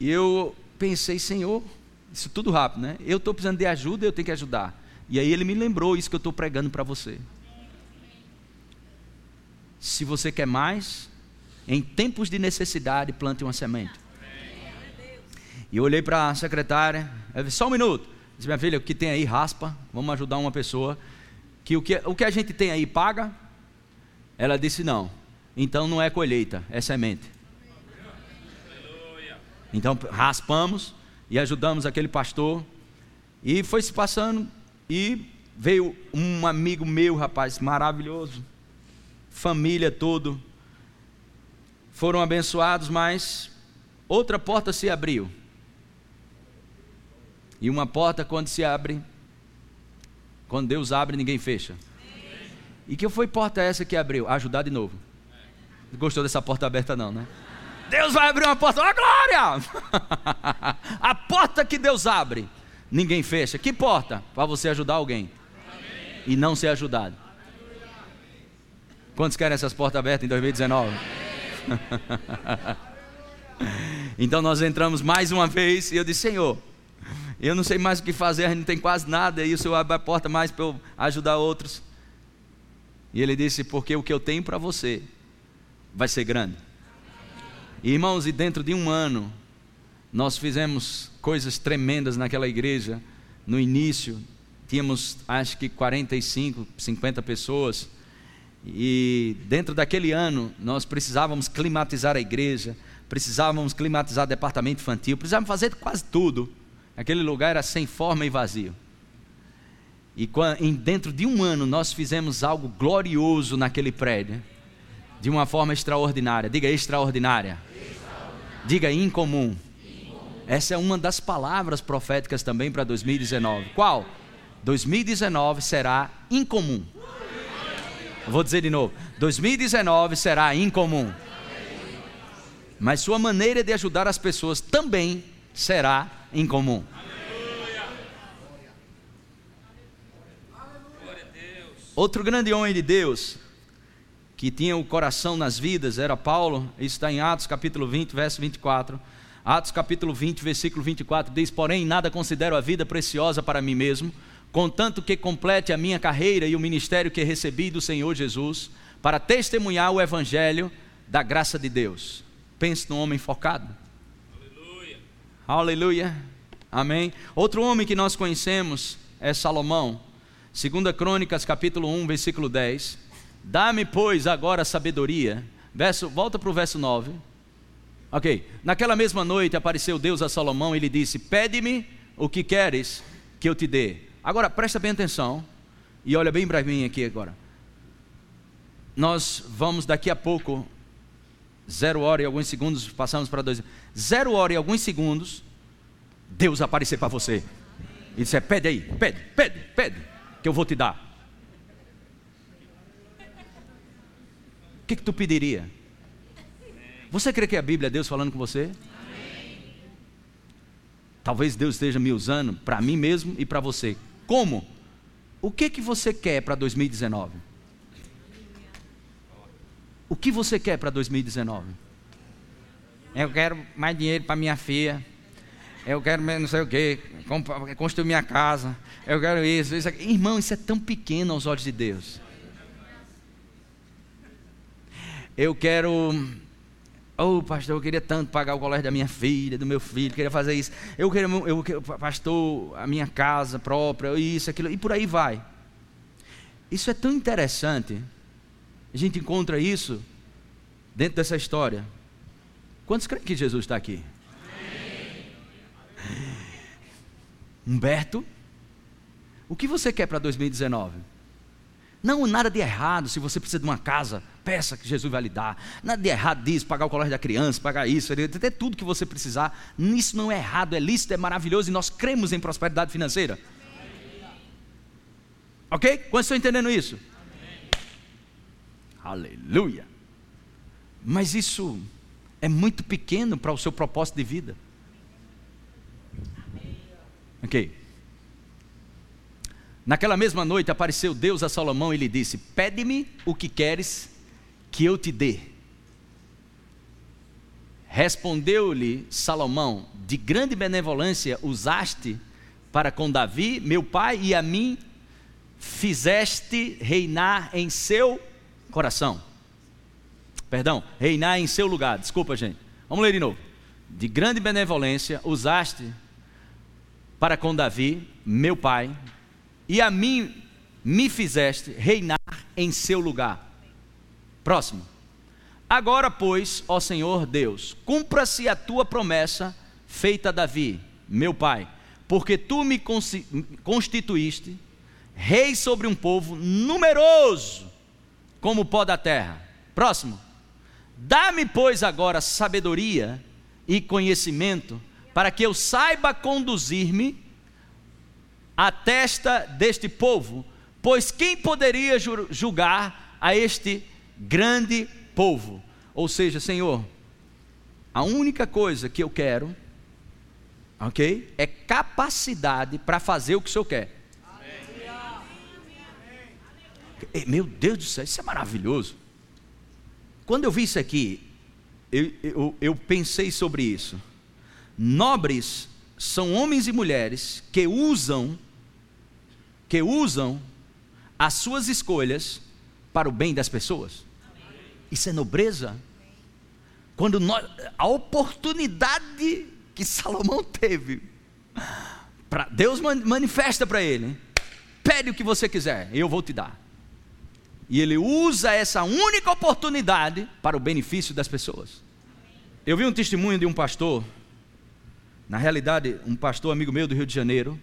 E eu pensei, Senhor, isso tudo rápido, né? Eu estou precisando de ajuda, eu tenho que ajudar. E aí ele me lembrou isso que eu estou pregando para você. Se você quer mais, em tempos de necessidade, plante uma semente. E eu olhei para a secretária, só um minuto. Disse, minha filha, o que tem aí raspa, vamos ajudar uma pessoa. Que o que, o que a gente tem aí paga? Ela disse, não. Então não é colheita, é semente. Então raspamos e ajudamos aquele pastor. E foi se passando e veio um amigo meu, rapaz, maravilhoso família todo foram abençoados, mas outra porta se abriu. E uma porta, quando se abre, quando Deus abre, ninguém fecha. E que foi porta essa que abriu? Ajudar de novo. Gostou dessa porta aberta, não, né? Deus vai abrir uma porta, ó glória! A porta que Deus abre, ninguém fecha. Que porta? Para você ajudar alguém e não ser ajudado. Quantos querem essas portas abertas em 2019? então nós entramos mais uma vez e eu disse: Senhor, Eu não sei mais o que fazer, a gente não tem quase nada, e o Senhor abre a porta mais para eu ajudar outros. E ele disse: Porque o que eu tenho para você vai ser grande. Irmãos, e dentro de um ano, nós fizemos coisas tremendas naquela igreja. No início, tínhamos acho que 45, 50 pessoas. E dentro daquele ano, nós precisávamos climatizar a igreja, precisávamos climatizar o departamento infantil, precisávamos fazer quase tudo. Aquele lugar era sem forma e vazio. E dentro de um ano, nós fizemos algo glorioso naquele prédio de uma forma extraordinária. Diga extraordinária. extraordinária. Diga incomum. incomum. Essa é uma das palavras proféticas também para 2019. Qual? 2019 será incomum. Vou dizer de novo: 2019 será incomum. Mas sua maneira de ajudar as pessoas também será incomum. Outro grande homem de Deus, que tinha o coração nas vidas era Paulo, isso está em Atos capítulo 20, verso 24. Atos capítulo 20, versículo 24 diz: Porém, nada considero a vida preciosa para mim mesmo, contanto que complete a minha carreira e o ministério que recebi do Senhor Jesus, para testemunhar o evangelho da graça de Deus. Pense num homem focado. Aleluia. Aleluia. Amém. Outro homem que nós conhecemos é Salomão. Segunda Crônicas, capítulo 1, versículo 10. Dá-me, pois, agora sabedoria. Verso, volta para o verso 9. Ok. Naquela mesma noite apareceu Deus a Salomão e lhe disse: Pede-me o que queres que eu te dê. Agora presta bem atenção e olha bem para mim aqui agora. Nós vamos daqui a pouco, zero hora e alguns segundos, passamos para dois. Zero hora e alguns segundos, Deus aparecer para você. E disser: Pede aí, pede, pede, pede, que eu vou te dar. o que, que tu pediria? Você crê que a Bíblia é Deus falando com você? Talvez Deus esteja me usando para mim mesmo e para você. Como? O que que você quer para 2019? O que você quer para 2019? Eu quero mais dinheiro para minha filha. Eu quero não sei o que, construir minha casa. Eu quero isso, isso. Aqui. Irmão, isso é tão pequeno aos olhos de Deus eu quero. Oh, pastor, eu queria tanto pagar o colégio da minha filha, do meu filho, queria fazer isso. Eu queria, eu, eu, pastor, a minha casa própria, isso, aquilo, e por aí vai. Isso é tão interessante. A gente encontra isso dentro dessa história. Quantos creem que Jesus está aqui? Humberto, o que você quer para 2019? Não, nada de errado. Se você precisa de uma casa, peça que Jesus vai lhe dar. Nada de errado disso, pagar o colégio da criança, pagar isso, até tudo que você precisar. Isso não é errado, é lícito, é maravilhoso e nós cremos em prosperidade financeira. Ok? Quantos estão entendendo isso? Aleluia. Mas isso é muito pequeno para o seu propósito de vida. Ok. Naquela mesma noite apareceu Deus a Salomão e lhe disse: Pede-me o que queres que eu te dê. Respondeu-lhe Salomão: De grande benevolência usaste para com Davi, meu pai, e a mim fizeste reinar em seu coração. Perdão, reinar em seu lugar. Desculpa, gente. Vamos ler de novo. De grande benevolência usaste para com Davi, meu pai, e a mim me fizeste reinar em seu lugar. Próximo. Agora, pois, ó Senhor Deus, cumpra-se a tua promessa feita a Davi, meu pai, porque tu me constituíste rei sobre um povo numeroso como o pó da terra. Próximo. Dá-me, pois, agora sabedoria e conhecimento, para que eu saiba conduzir-me a testa deste povo, pois quem poderia julgar a este grande povo? Ou seja, Senhor, a única coisa que eu quero, ok, é capacidade para fazer o que o Senhor quer. Meu Deus do céu, isso é maravilhoso. Quando eu vi isso aqui, eu, eu, eu pensei sobre isso. Nobres são homens e mulheres que usam que usam as suas escolhas para o bem das pessoas. Isso é nobreza. Quando nós, a oportunidade que Salomão teve, pra, Deus manifesta para ele: pede o que você quiser, eu vou te dar. E ele usa essa única oportunidade para o benefício das pessoas. Eu vi um testemunho de um pastor, na realidade, um pastor amigo meu do Rio de Janeiro,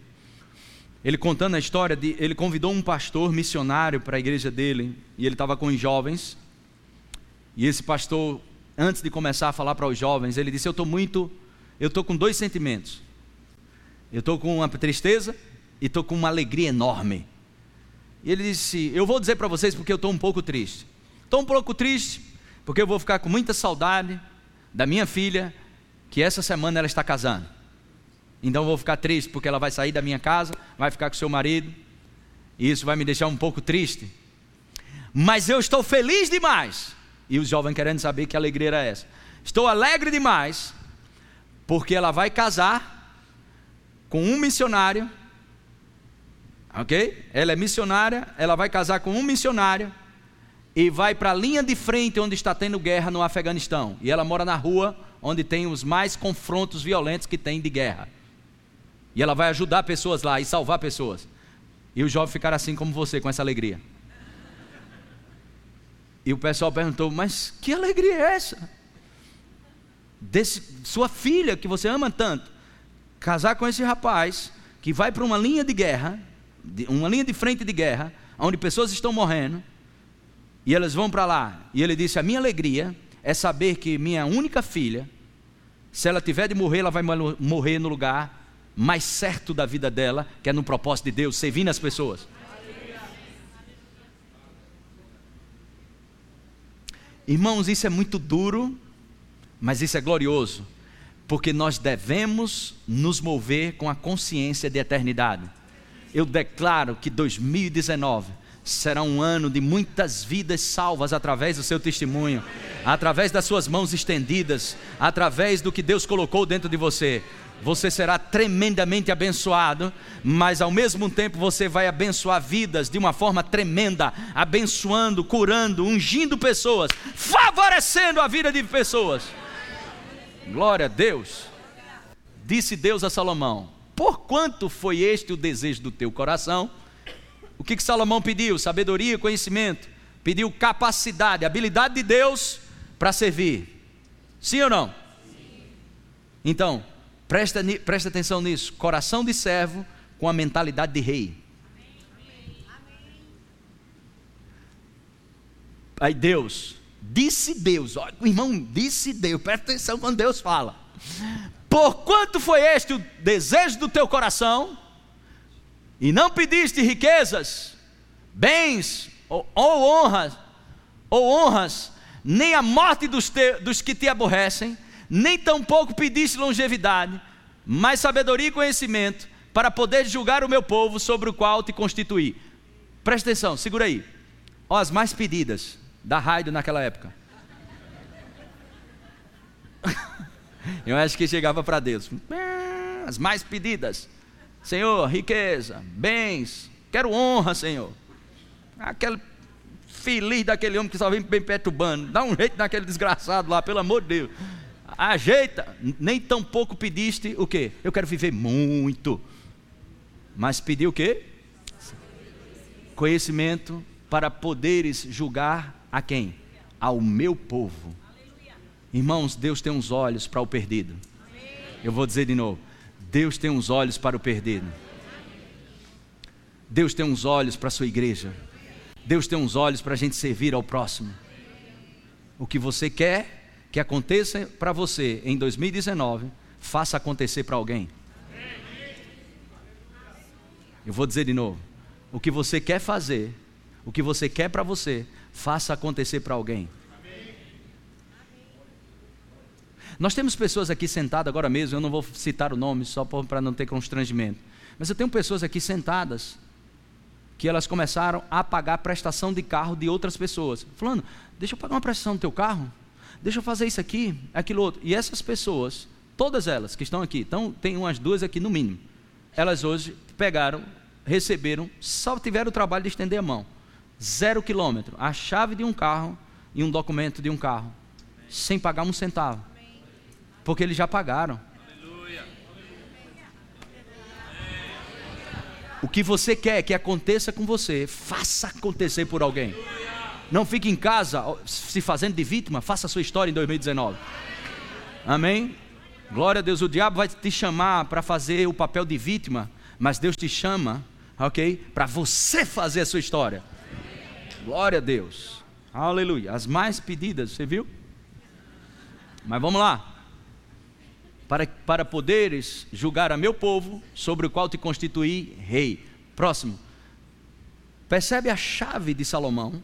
ele contando a história de. Ele convidou um pastor missionário para a igreja dele, e ele estava com os jovens. E esse pastor, antes de começar a falar para os jovens, ele disse: Eu estou muito. Eu estou com dois sentimentos. Eu estou com uma tristeza e estou com uma alegria enorme. E ele disse: Eu vou dizer para vocês porque eu estou um pouco triste. Estou um pouco triste porque eu vou ficar com muita saudade da minha filha, que essa semana ela está casando. Então eu vou ficar triste porque ela vai sair da minha casa, vai ficar com seu marido, e isso vai me deixar um pouco triste. Mas eu estou feliz demais. E os jovens querendo saber que alegria era essa. Estou alegre demais porque ela vai casar com um missionário. OK? Ela é missionária, ela vai casar com um missionário e vai para a linha de frente onde está tendo guerra no Afeganistão. E ela mora na rua onde tem os mais confrontos violentos que tem de guerra. E ela vai ajudar pessoas lá e salvar pessoas. E os jovens ficaram assim como você, com essa alegria. E o pessoal perguntou: Mas que alegria é essa? Desse, sua filha, que você ama tanto, casar com esse rapaz que vai para uma linha de guerra, uma linha de frente de guerra, onde pessoas estão morrendo, e elas vão para lá. E ele disse: A minha alegria é saber que minha única filha, se ela tiver de morrer, ela vai morrer no lugar mais certo da vida dela, que é no propósito de Deus, servindo as pessoas. Irmãos, isso é muito duro, mas isso é glorioso, porque nós devemos nos mover com a consciência de eternidade. Eu declaro que 2019 será um ano de muitas vidas salvas através do seu testemunho, através das suas mãos estendidas, através do que Deus colocou dentro de você você será tremendamente abençoado, mas ao mesmo tempo você vai abençoar vidas de uma forma tremenda, abençoando, curando, ungindo pessoas, favorecendo a vida de pessoas. Glória a Deus. Disse Deus a Salomão: Por quanto foi este o desejo do teu coração? O que, que Salomão pediu? Sabedoria, conhecimento. Pediu capacidade, habilidade de Deus para servir. Sim ou não? Então, Presta, presta atenção nisso. Coração de servo com a mentalidade de rei. Aí Deus, disse Deus, ó, irmão disse Deus, presta atenção quando Deus fala. Por quanto foi este o desejo do teu coração, e não pediste riquezas, bens ou, ou honras, ou honras, nem a morte dos, te, dos que te aborrecem, nem tampouco pediste longevidade, mas sabedoria e conhecimento, para poder julgar o meu povo sobre o qual te constituí. Presta atenção, segura aí. Ó, as mais pedidas da rádio naquela época. Eu acho que chegava para Deus. As mais pedidas. Senhor, riqueza, bens, quero honra, Senhor. Aquele feliz daquele homem que só vem bem perturbando. Dá um jeito naquele desgraçado lá, pelo amor de Deus ajeita, nem tão pouco pediste o quê? Eu quero viver muito. Mas pediu o quê? Conhecimento para poderes julgar a quem? Ao meu povo. Irmãos, Deus tem uns olhos para o perdido. Eu vou dizer de novo: Deus tem uns olhos para o perdido. Deus tem uns olhos para a sua igreja. Deus tem uns olhos para a gente servir ao próximo. O que você quer que aconteça para você em 2019, faça acontecer para alguém. Eu vou dizer de novo: o que você quer fazer, o que você quer para você, faça acontecer para alguém. Nós temos pessoas aqui sentadas agora mesmo, eu não vou citar o nome só para não ter constrangimento, mas eu tenho pessoas aqui sentadas que elas começaram a pagar prestação de carro de outras pessoas. Falando, deixa eu pagar uma prestação do teu carro deixa eu fazer isso aqui, aquilo outro. E essas pessoas todas elas que estão aqui, então tem umas duas aqui no mínimo. Elas hoje pegaram, receberam, só tiveram o trabalho de estender a mão. Zero quilômetro, a chave de um carro e um documento de um carro, sem pagar um centavo, porque eles já pagaram. O que você quer que aconteça com você, faça acontecer por alguém. Não fique em casa se fazendo de vítima, faça a sua história em 2019. Amém? Glória a Deus. O diabo vai te chamar para fazer o papel de vítima, mas Deus te chama, ok? Para você fazer a sua história. Glória a Deus. Aleluia. As mais pedidas, você viu? Mas vamos lá. Para, para poderes julgar a meu povo, sobre o qual te constituí rei. Próximo. Percebe a chave de Salomão?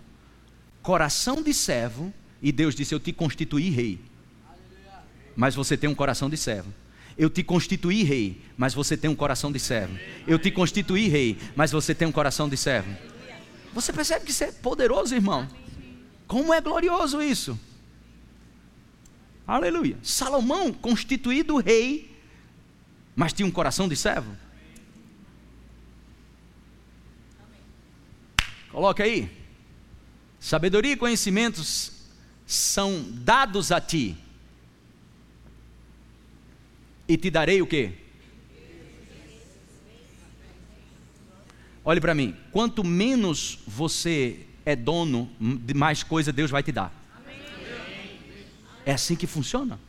Coração de servo, e Deus disse: Eu te constituí rei. Mas você tem um coração de servo. Eu te constituí rei, mas você tem um coração de servo. Eu te constituí rei, mas você tem um coração de servo. Você percebe que isso é poderoso, irmão? Como é glorioso isso? Aleluia. Salomão, constituído rei, mas tinha um coração de servo. Coloca aí. Sabedoria e conhecimentos são dados a ti. E te darei o quê? Olhe para mim, quanto menos você é dono, mais coisa Deus vai te dar. É assim que funciona.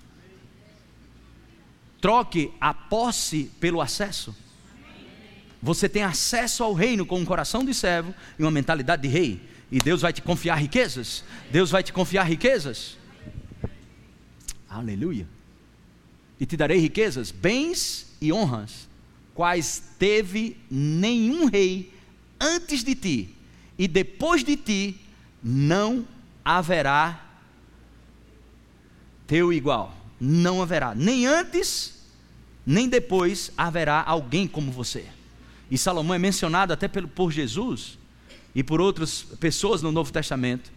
Troque a posse pelo acesso. Você tem acesso ao reino com um coração de servo e uma mentalidade de rei. E Deus vai te confiar riquezas. Deus vai te confiar riquezas. Aleluia. E te darei riquezas, bens e honras quais teve nenhum rei antes de ti, e depois de ti não haverá teu igual. Não haverá, nem antes, nem depois haverá alguém como você. E Salomão é mencionado até por Jesus e por outras pessoas no Novo Testamento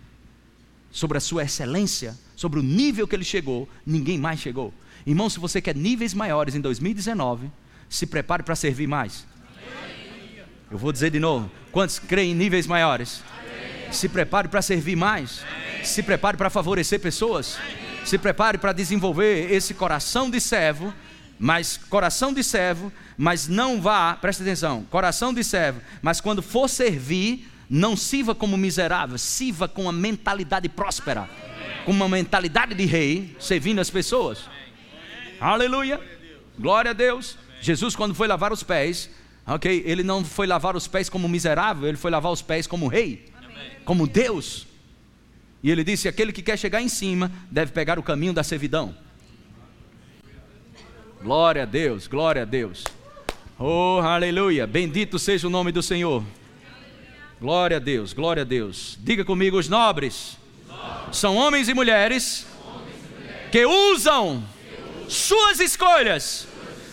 sobre a sua excelência, sobre o nível que ele chegou, ninguém mais chegou. Irmão, se você quer níveis maiores em 2019, se prepare para servir mais. Eu vou dizer de novo: quantos creem em níveis maiores? Se prepare para servir mais. Se prepare para favorecer pessoas. Se prepare para desenvolver esse coração de servo, mas coração de servo, mas não vá, preste atenção, coração de servo, mas quando for servir, não sirva como miserável, sirva com uma mentalidade próspera, com uma mentalidade de rei, servindo as pessoas. Aleluia. Glória a Deus. Jesus, quando foi lavar os pés, ok, ele não foi lavar os pés como miserável, ele foi lavar os pés como rei, como Deus. E ele disse: aquele que quer chegar em cima deve pegar o caminho da servidão. Glória a Deus, glória a Deus. Oh, aleluia. Bendito seja o nome do Senhor. Glória a Deus, glória a Deus. Diga comigo: os nobres, são homens e mulheres que usam suas escolhas,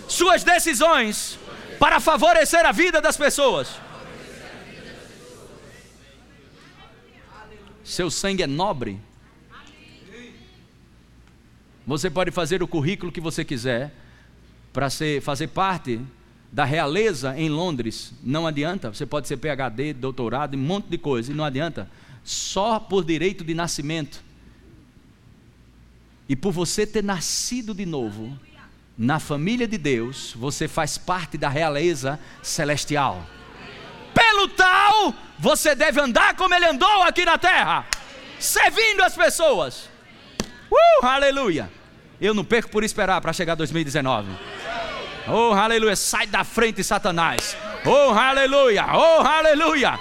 suas decisões para favorecer a vida das pessoas. Seu sangue é nobre. Você pode fazer o currículo que você quiser para fazer parte da realeza em Londres. Não adianta. Você pode ser PhD, doutorado, um monte de coisa, e não adianta. Só por direito de nascimento e por você ter nascido de novo na família de Deus, você faz parte da realeza celestial. Pelo tal, você deve andar como ele andou aqui na terra, servindo as pessoas. Uh, aleluia! Eu não perco por esperar para chegar 2019. Oh, aleluia! Sai da frente, Satanás. Oh, aleluia! Oh, aleluia!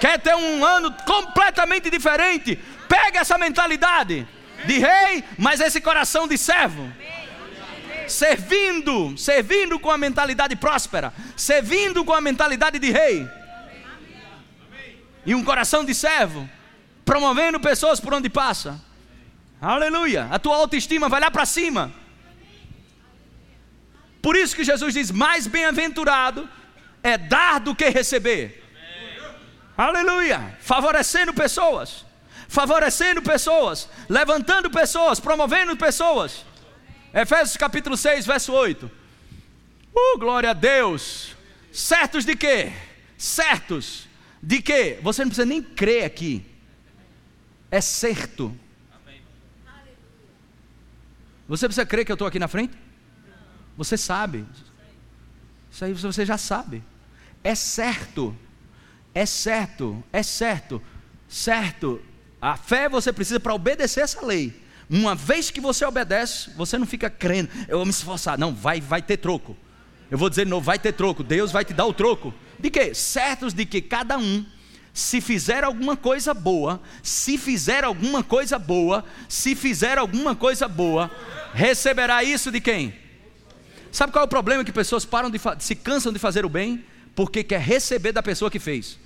Quer ter um ano completamente diferente? Pega essa mentalidade de rei, mas esse coração de servo. Servindo, servindo com a mentalidade próspera, servindo com a mentalidade de rei. E um coração de servo, promovendo pessoas por onde passa. Aleluia. A tua autoestima vai lá para cima. Por isso que Jesus diz: mais bem-aventurado é dar do que receber. Aleluia. Favorecendo pessoas favorecendo pessoas, levantando pessoas, promovendo pessoas. Efésios capítulo 6, verso 8. Uh, glória a Deus. Certos de quê? Certos de quê? Você não precisa nem crer aqui. É certo. Você precisa crer que eu estou aqui na frente? Você sabe. Isso aí você já sabe. É certo. É certo. É certo. Certo. A fé você precisa para obedecer essa lei. Uma vez que você obedece, você não fica crendo, eu vou me esforçar. Não, vai, vai ter troco. Eu vou dizer de novo, vai ter troco. Deus vai te dar o troco. De quê? Certos de que cada um, se fizer alguma coisa boa, se fizer alguma coisa boa, se fizer alguma coisa boa, receberá isso de quem? Sabe qual é o problema que pessoas param de se cansam de fazer o bem porque quer receber da pessoa que fez?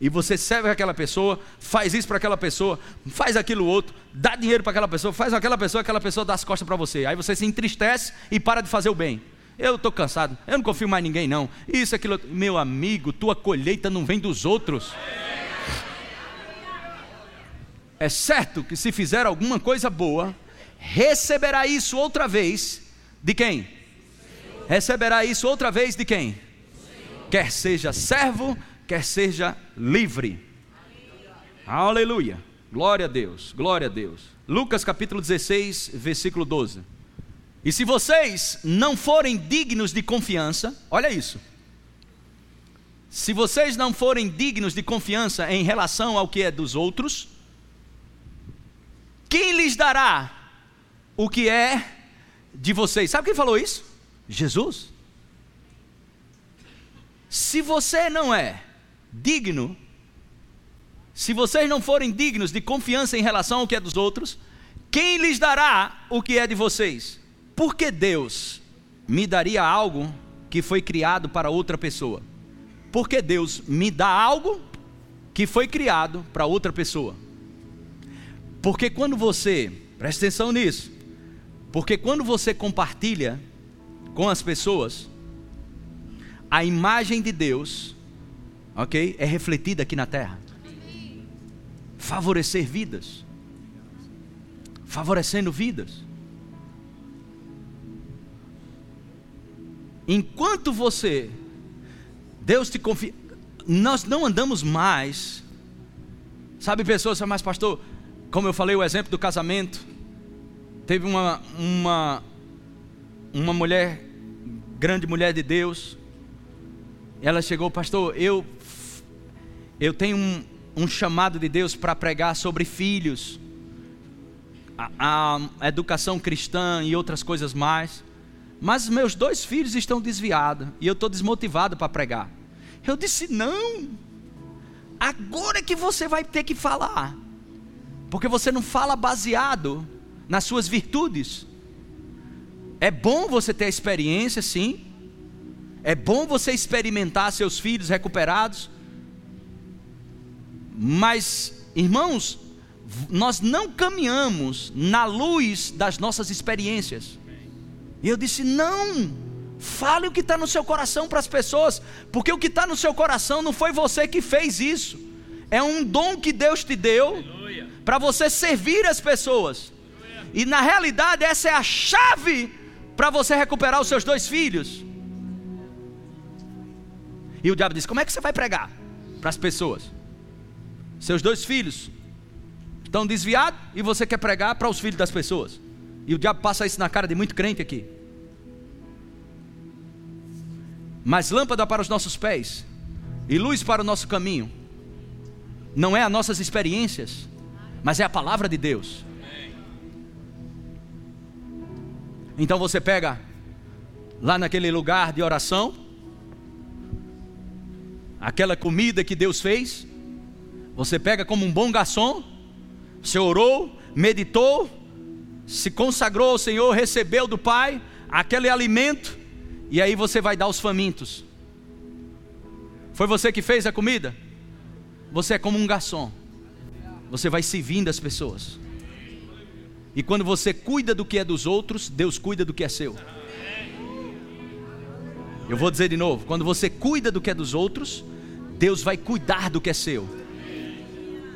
E você serve aquela pessoa, faz isso para aquela pessoa, faz aquilo outro, dá dinheiro para aquela pessoa, faz aquela pessoa, aquela pessoa dá as costas para você. Aí você se entristece e para de fazer o bem. Eu estou cansado, eu não confio mais em ninguém não. Isso, aquilo, outro. meu amigo, tua colheita não vem dos outros. É certo que se fizer alguma coisa boa, receberá isso outra vez de quem? Receberá isso outra vez de quem? Quer seja servo, quer seja livre. Aleluia. Glória a Deus, glória a Deus. Lucas capítulo 16, versículo 12. E se vocês não forem dignos de confiança, olha isso. Se vocês não forem dignos de confiança em relação ao que é dos outros, quem lhes dará o que é de vocês? Sabe quem falou isso? Jesus. Se você não é digno, se vocês não forem dignos de confiança em relação ao que é dos outros, quem lhes dará o que é de vocês? Porque Deus me daria algo que foi criado para outra pessoa? Porque Deus me dá algo que foi criado para outra pessoa? Porque quando você, preste atenção nisso, porque quando você compartilha com as pessoas, a imagem de Deus ok? É refletida aqui na terra. Favorecer vidas. Favorecendo vidas. Enquanto você, Deus te confia, nós não andamos mais, sabe, pessoas, mas pastor, como eu falei, o exemplo do casamento, teve uma, uma, uma mulher, grande mulher de Deus, ela chegou, pastor, eu eu tenho um, um chamado de Deus para pregar sobre filhos, a, a educação cristã e outras coisas mais. Mas meus dois filhos estão desviados e eu estou desmotivado para pregar. Eu disse: não, agora é que você vai ter que falar, porque você não fala baseado nas suas virtudes. É bom você ter a experiência, sim. É bom você experimentar seus filhos recuperados. Mas, irmãos, nós não caminhamos na luz das nossas experiências. E eu disse: não, fale o que está no seu coração para as pessoas, porque o que está no seu coração não foi você que fez isso, é um dom que Deus te deu para você servir as pessoas. E na realidade, essa é a chave para você recuperar os seus dois filhos. E o diabo disse: Como é que você vai pregar para as pessoas? Seus dois filhos estão desviados e você quer pregar para os filhos das pessoas. E o diabo passa isso na cara de muito crente aqui. Mas lâmpada para os nossos pés e luz para o nosso caminho não é as nossas experiências, mas é a palavra de Deus. Então você pega lá naquele lugar de oração, aquela comida que Deus fez, você pega como um bom garçom, você orou, meditou, se consagrou ao Senhor, recebeu do Pai aquele alimento, e aí você vai dar aos famintos. Foi você que fez a comida? Você é como um garçom. Você vai servindo as pessoas. E quando você cuida do que é dos outros, Deus cuida do que é seu. Eu vou dizer de novo: quando você cuida do que é dos outros, Deus vai cuidar do que é seu.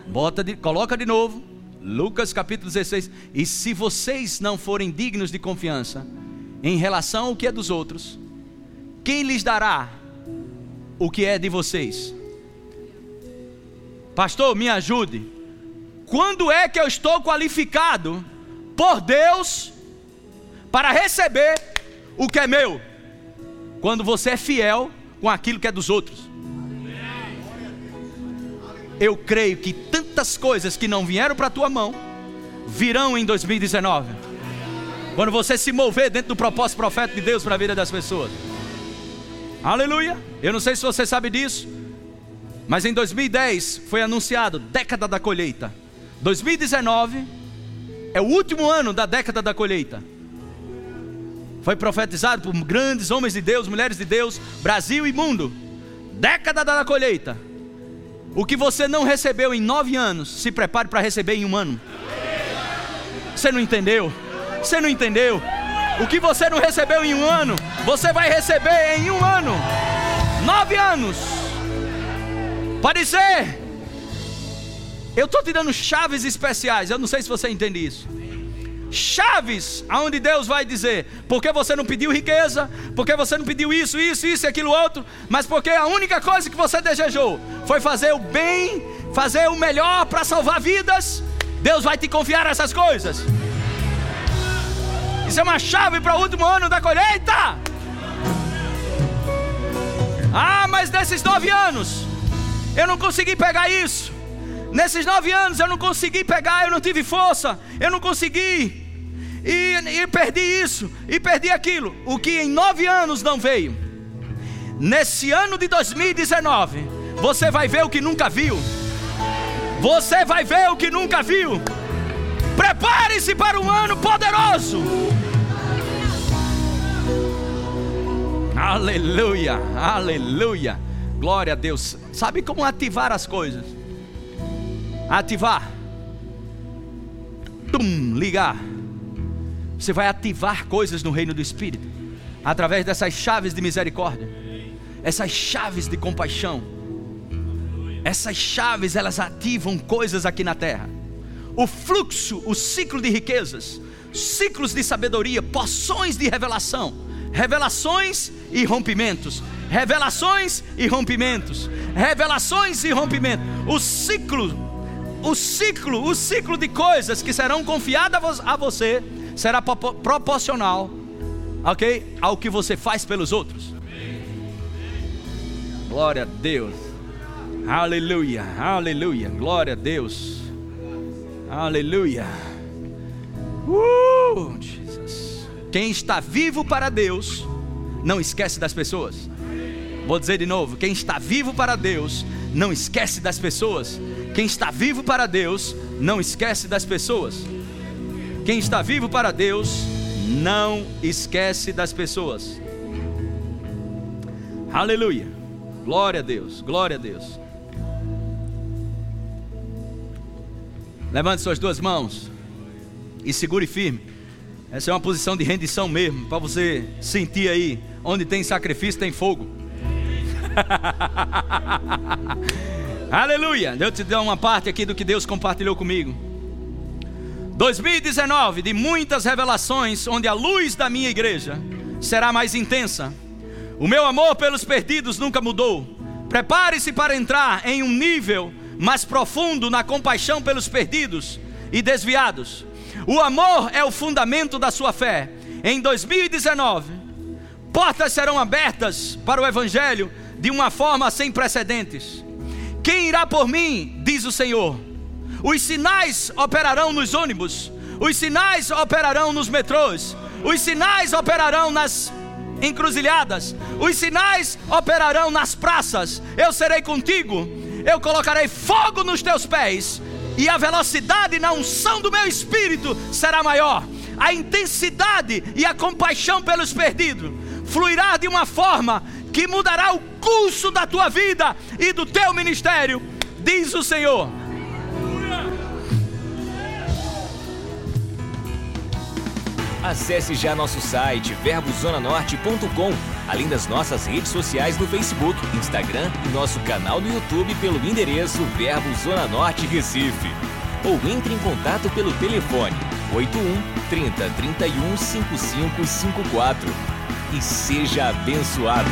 Bota de, coloca de novo. Lucas capítulo 16. E se vocês não forem dignos de confiança em relação ao que é dos outros, quem lhes dará o que é de vocês? Pastor, me ajude. Quando é que eu estou qualificado por Deus para receber o que é meu? Quando você é fiel com aquilo que é dos outros. Eu creio que tantas coisas que não vieram para a tua mão virão em 2019. Quando você se mover dentro do propósito profético de Deus para a vida das pessoas. Aleluia. Eu não sei se você sabe disso, mas em 2010 foi anunciado década da colheita. 2019 é o último ano da década da colheita. Foi profetizado por grandes homens de Deus, mulheres de Deus, Brasil e mundo. Década da colheita. O que você não recebeu em nove anos, se prepare para receber em um ano. Você não entendeu? Você não entendeu? O que você não recebeu em um ano, você vai receber em um ano. Nove anos. Pode ser. Eu estou te dando chaves especiais. Eu não sei se você entende isso. Chaves aonde Deus vai dizer, porque você não pediu riqueza, porque você não pediu isso, isso, isso e aquilo outro, mas porque a única coisa que você desejou foi fazer o bem, fazer o melhor para salvar vidas. Deus vai te confiar essas coisas. Isso é uma chave para o último ano da colheita. Ah, mas nesses nove anos, eu não consegui pegar isso. Nesses nove anos eu não consegui pegar, eu não tive força, eu não consegui. E, e perdi isso, e perdi aquilo. O que em nove anos não veio. Nesse ano de 2019, você vai ver o que nunca viu. Você vai ver o que nunca viu. Prepare-se para um ano poderoso. Aleluia, aleluia. Glória a Deus. Sabe como ativar as coisas? Ativar. Tum, ligar. Você vai ativar coisas no reino do Espírito através dessas chaves de misericórdia, essas chaves de compaixão. Essas chaves elas ativam coisas aqui na terra. O fluxo, o ciclo de riquezas, ciclos de sabedoria, poções de revelação revelações e rompimentos, revelações e rompimentos, revelações e rompimentos. O ciclo, o ciclo, o ciclo de coisas que serão confiadas a você será proporcional, ok, ao que você faz pelos outros. Glória a Deus. Aleluia, aleluia. Glória a Deus. Aleluia. Uh! Quem está vivo para Deus, não esquece das pessoas. Vou dizer de novo: quem está vivo para Deus, não esquece das pessoas. Quem está vivo para Deus, não esquece das pessoas. Quem está vivo para Deus, não esquece das pessoas. Aleluia. Glória a Deus. Glória a Deus. Levante suas duas mãos e segure firme. Essa é uma posição de rendição mesmo, para você sentir aí, onde tem sacrifício tem fogo. Aleluia! Deus te dá uma parte aqui do que Deus compartilhou comigo. 2019, de muitas revelações, onde a luz da minha igreja será mais intensa. O meu amor pelos perdidos nunca mudou. Prepare-se para entrar em um nível mais profundo na compaixão pelos perdidos e desviados. O amor é o fundamento da sua fé. Em 2019, portas serão abertas para o Evangelho de uma forma sem precedentes. Quem irá por mim, diz o Senhor. Os sinais operarão nos ônibus, os sinais operarão nos metrôs, os sinais operarão nas encruzilhadas, os sinais operarão nas praças. Eu serei contigo, eu colocarei fogo nos teus pés e a velocidade na unção do meu espírito será maior. A intensidade e a compaixão pelos perdidos fluirá de uma forma que mudará o curso da tua vida e do teu ministério, diz o Senhor. Acesse já nosso site verbozonanorte.com, além das nossas redes sociais no Facebook, Instagram e nosso canal no YouTube pelo endereço Verbo Zona Norte Recife. ou entre em contato pelo telefone 81 30 31 5554 e seja abençoado.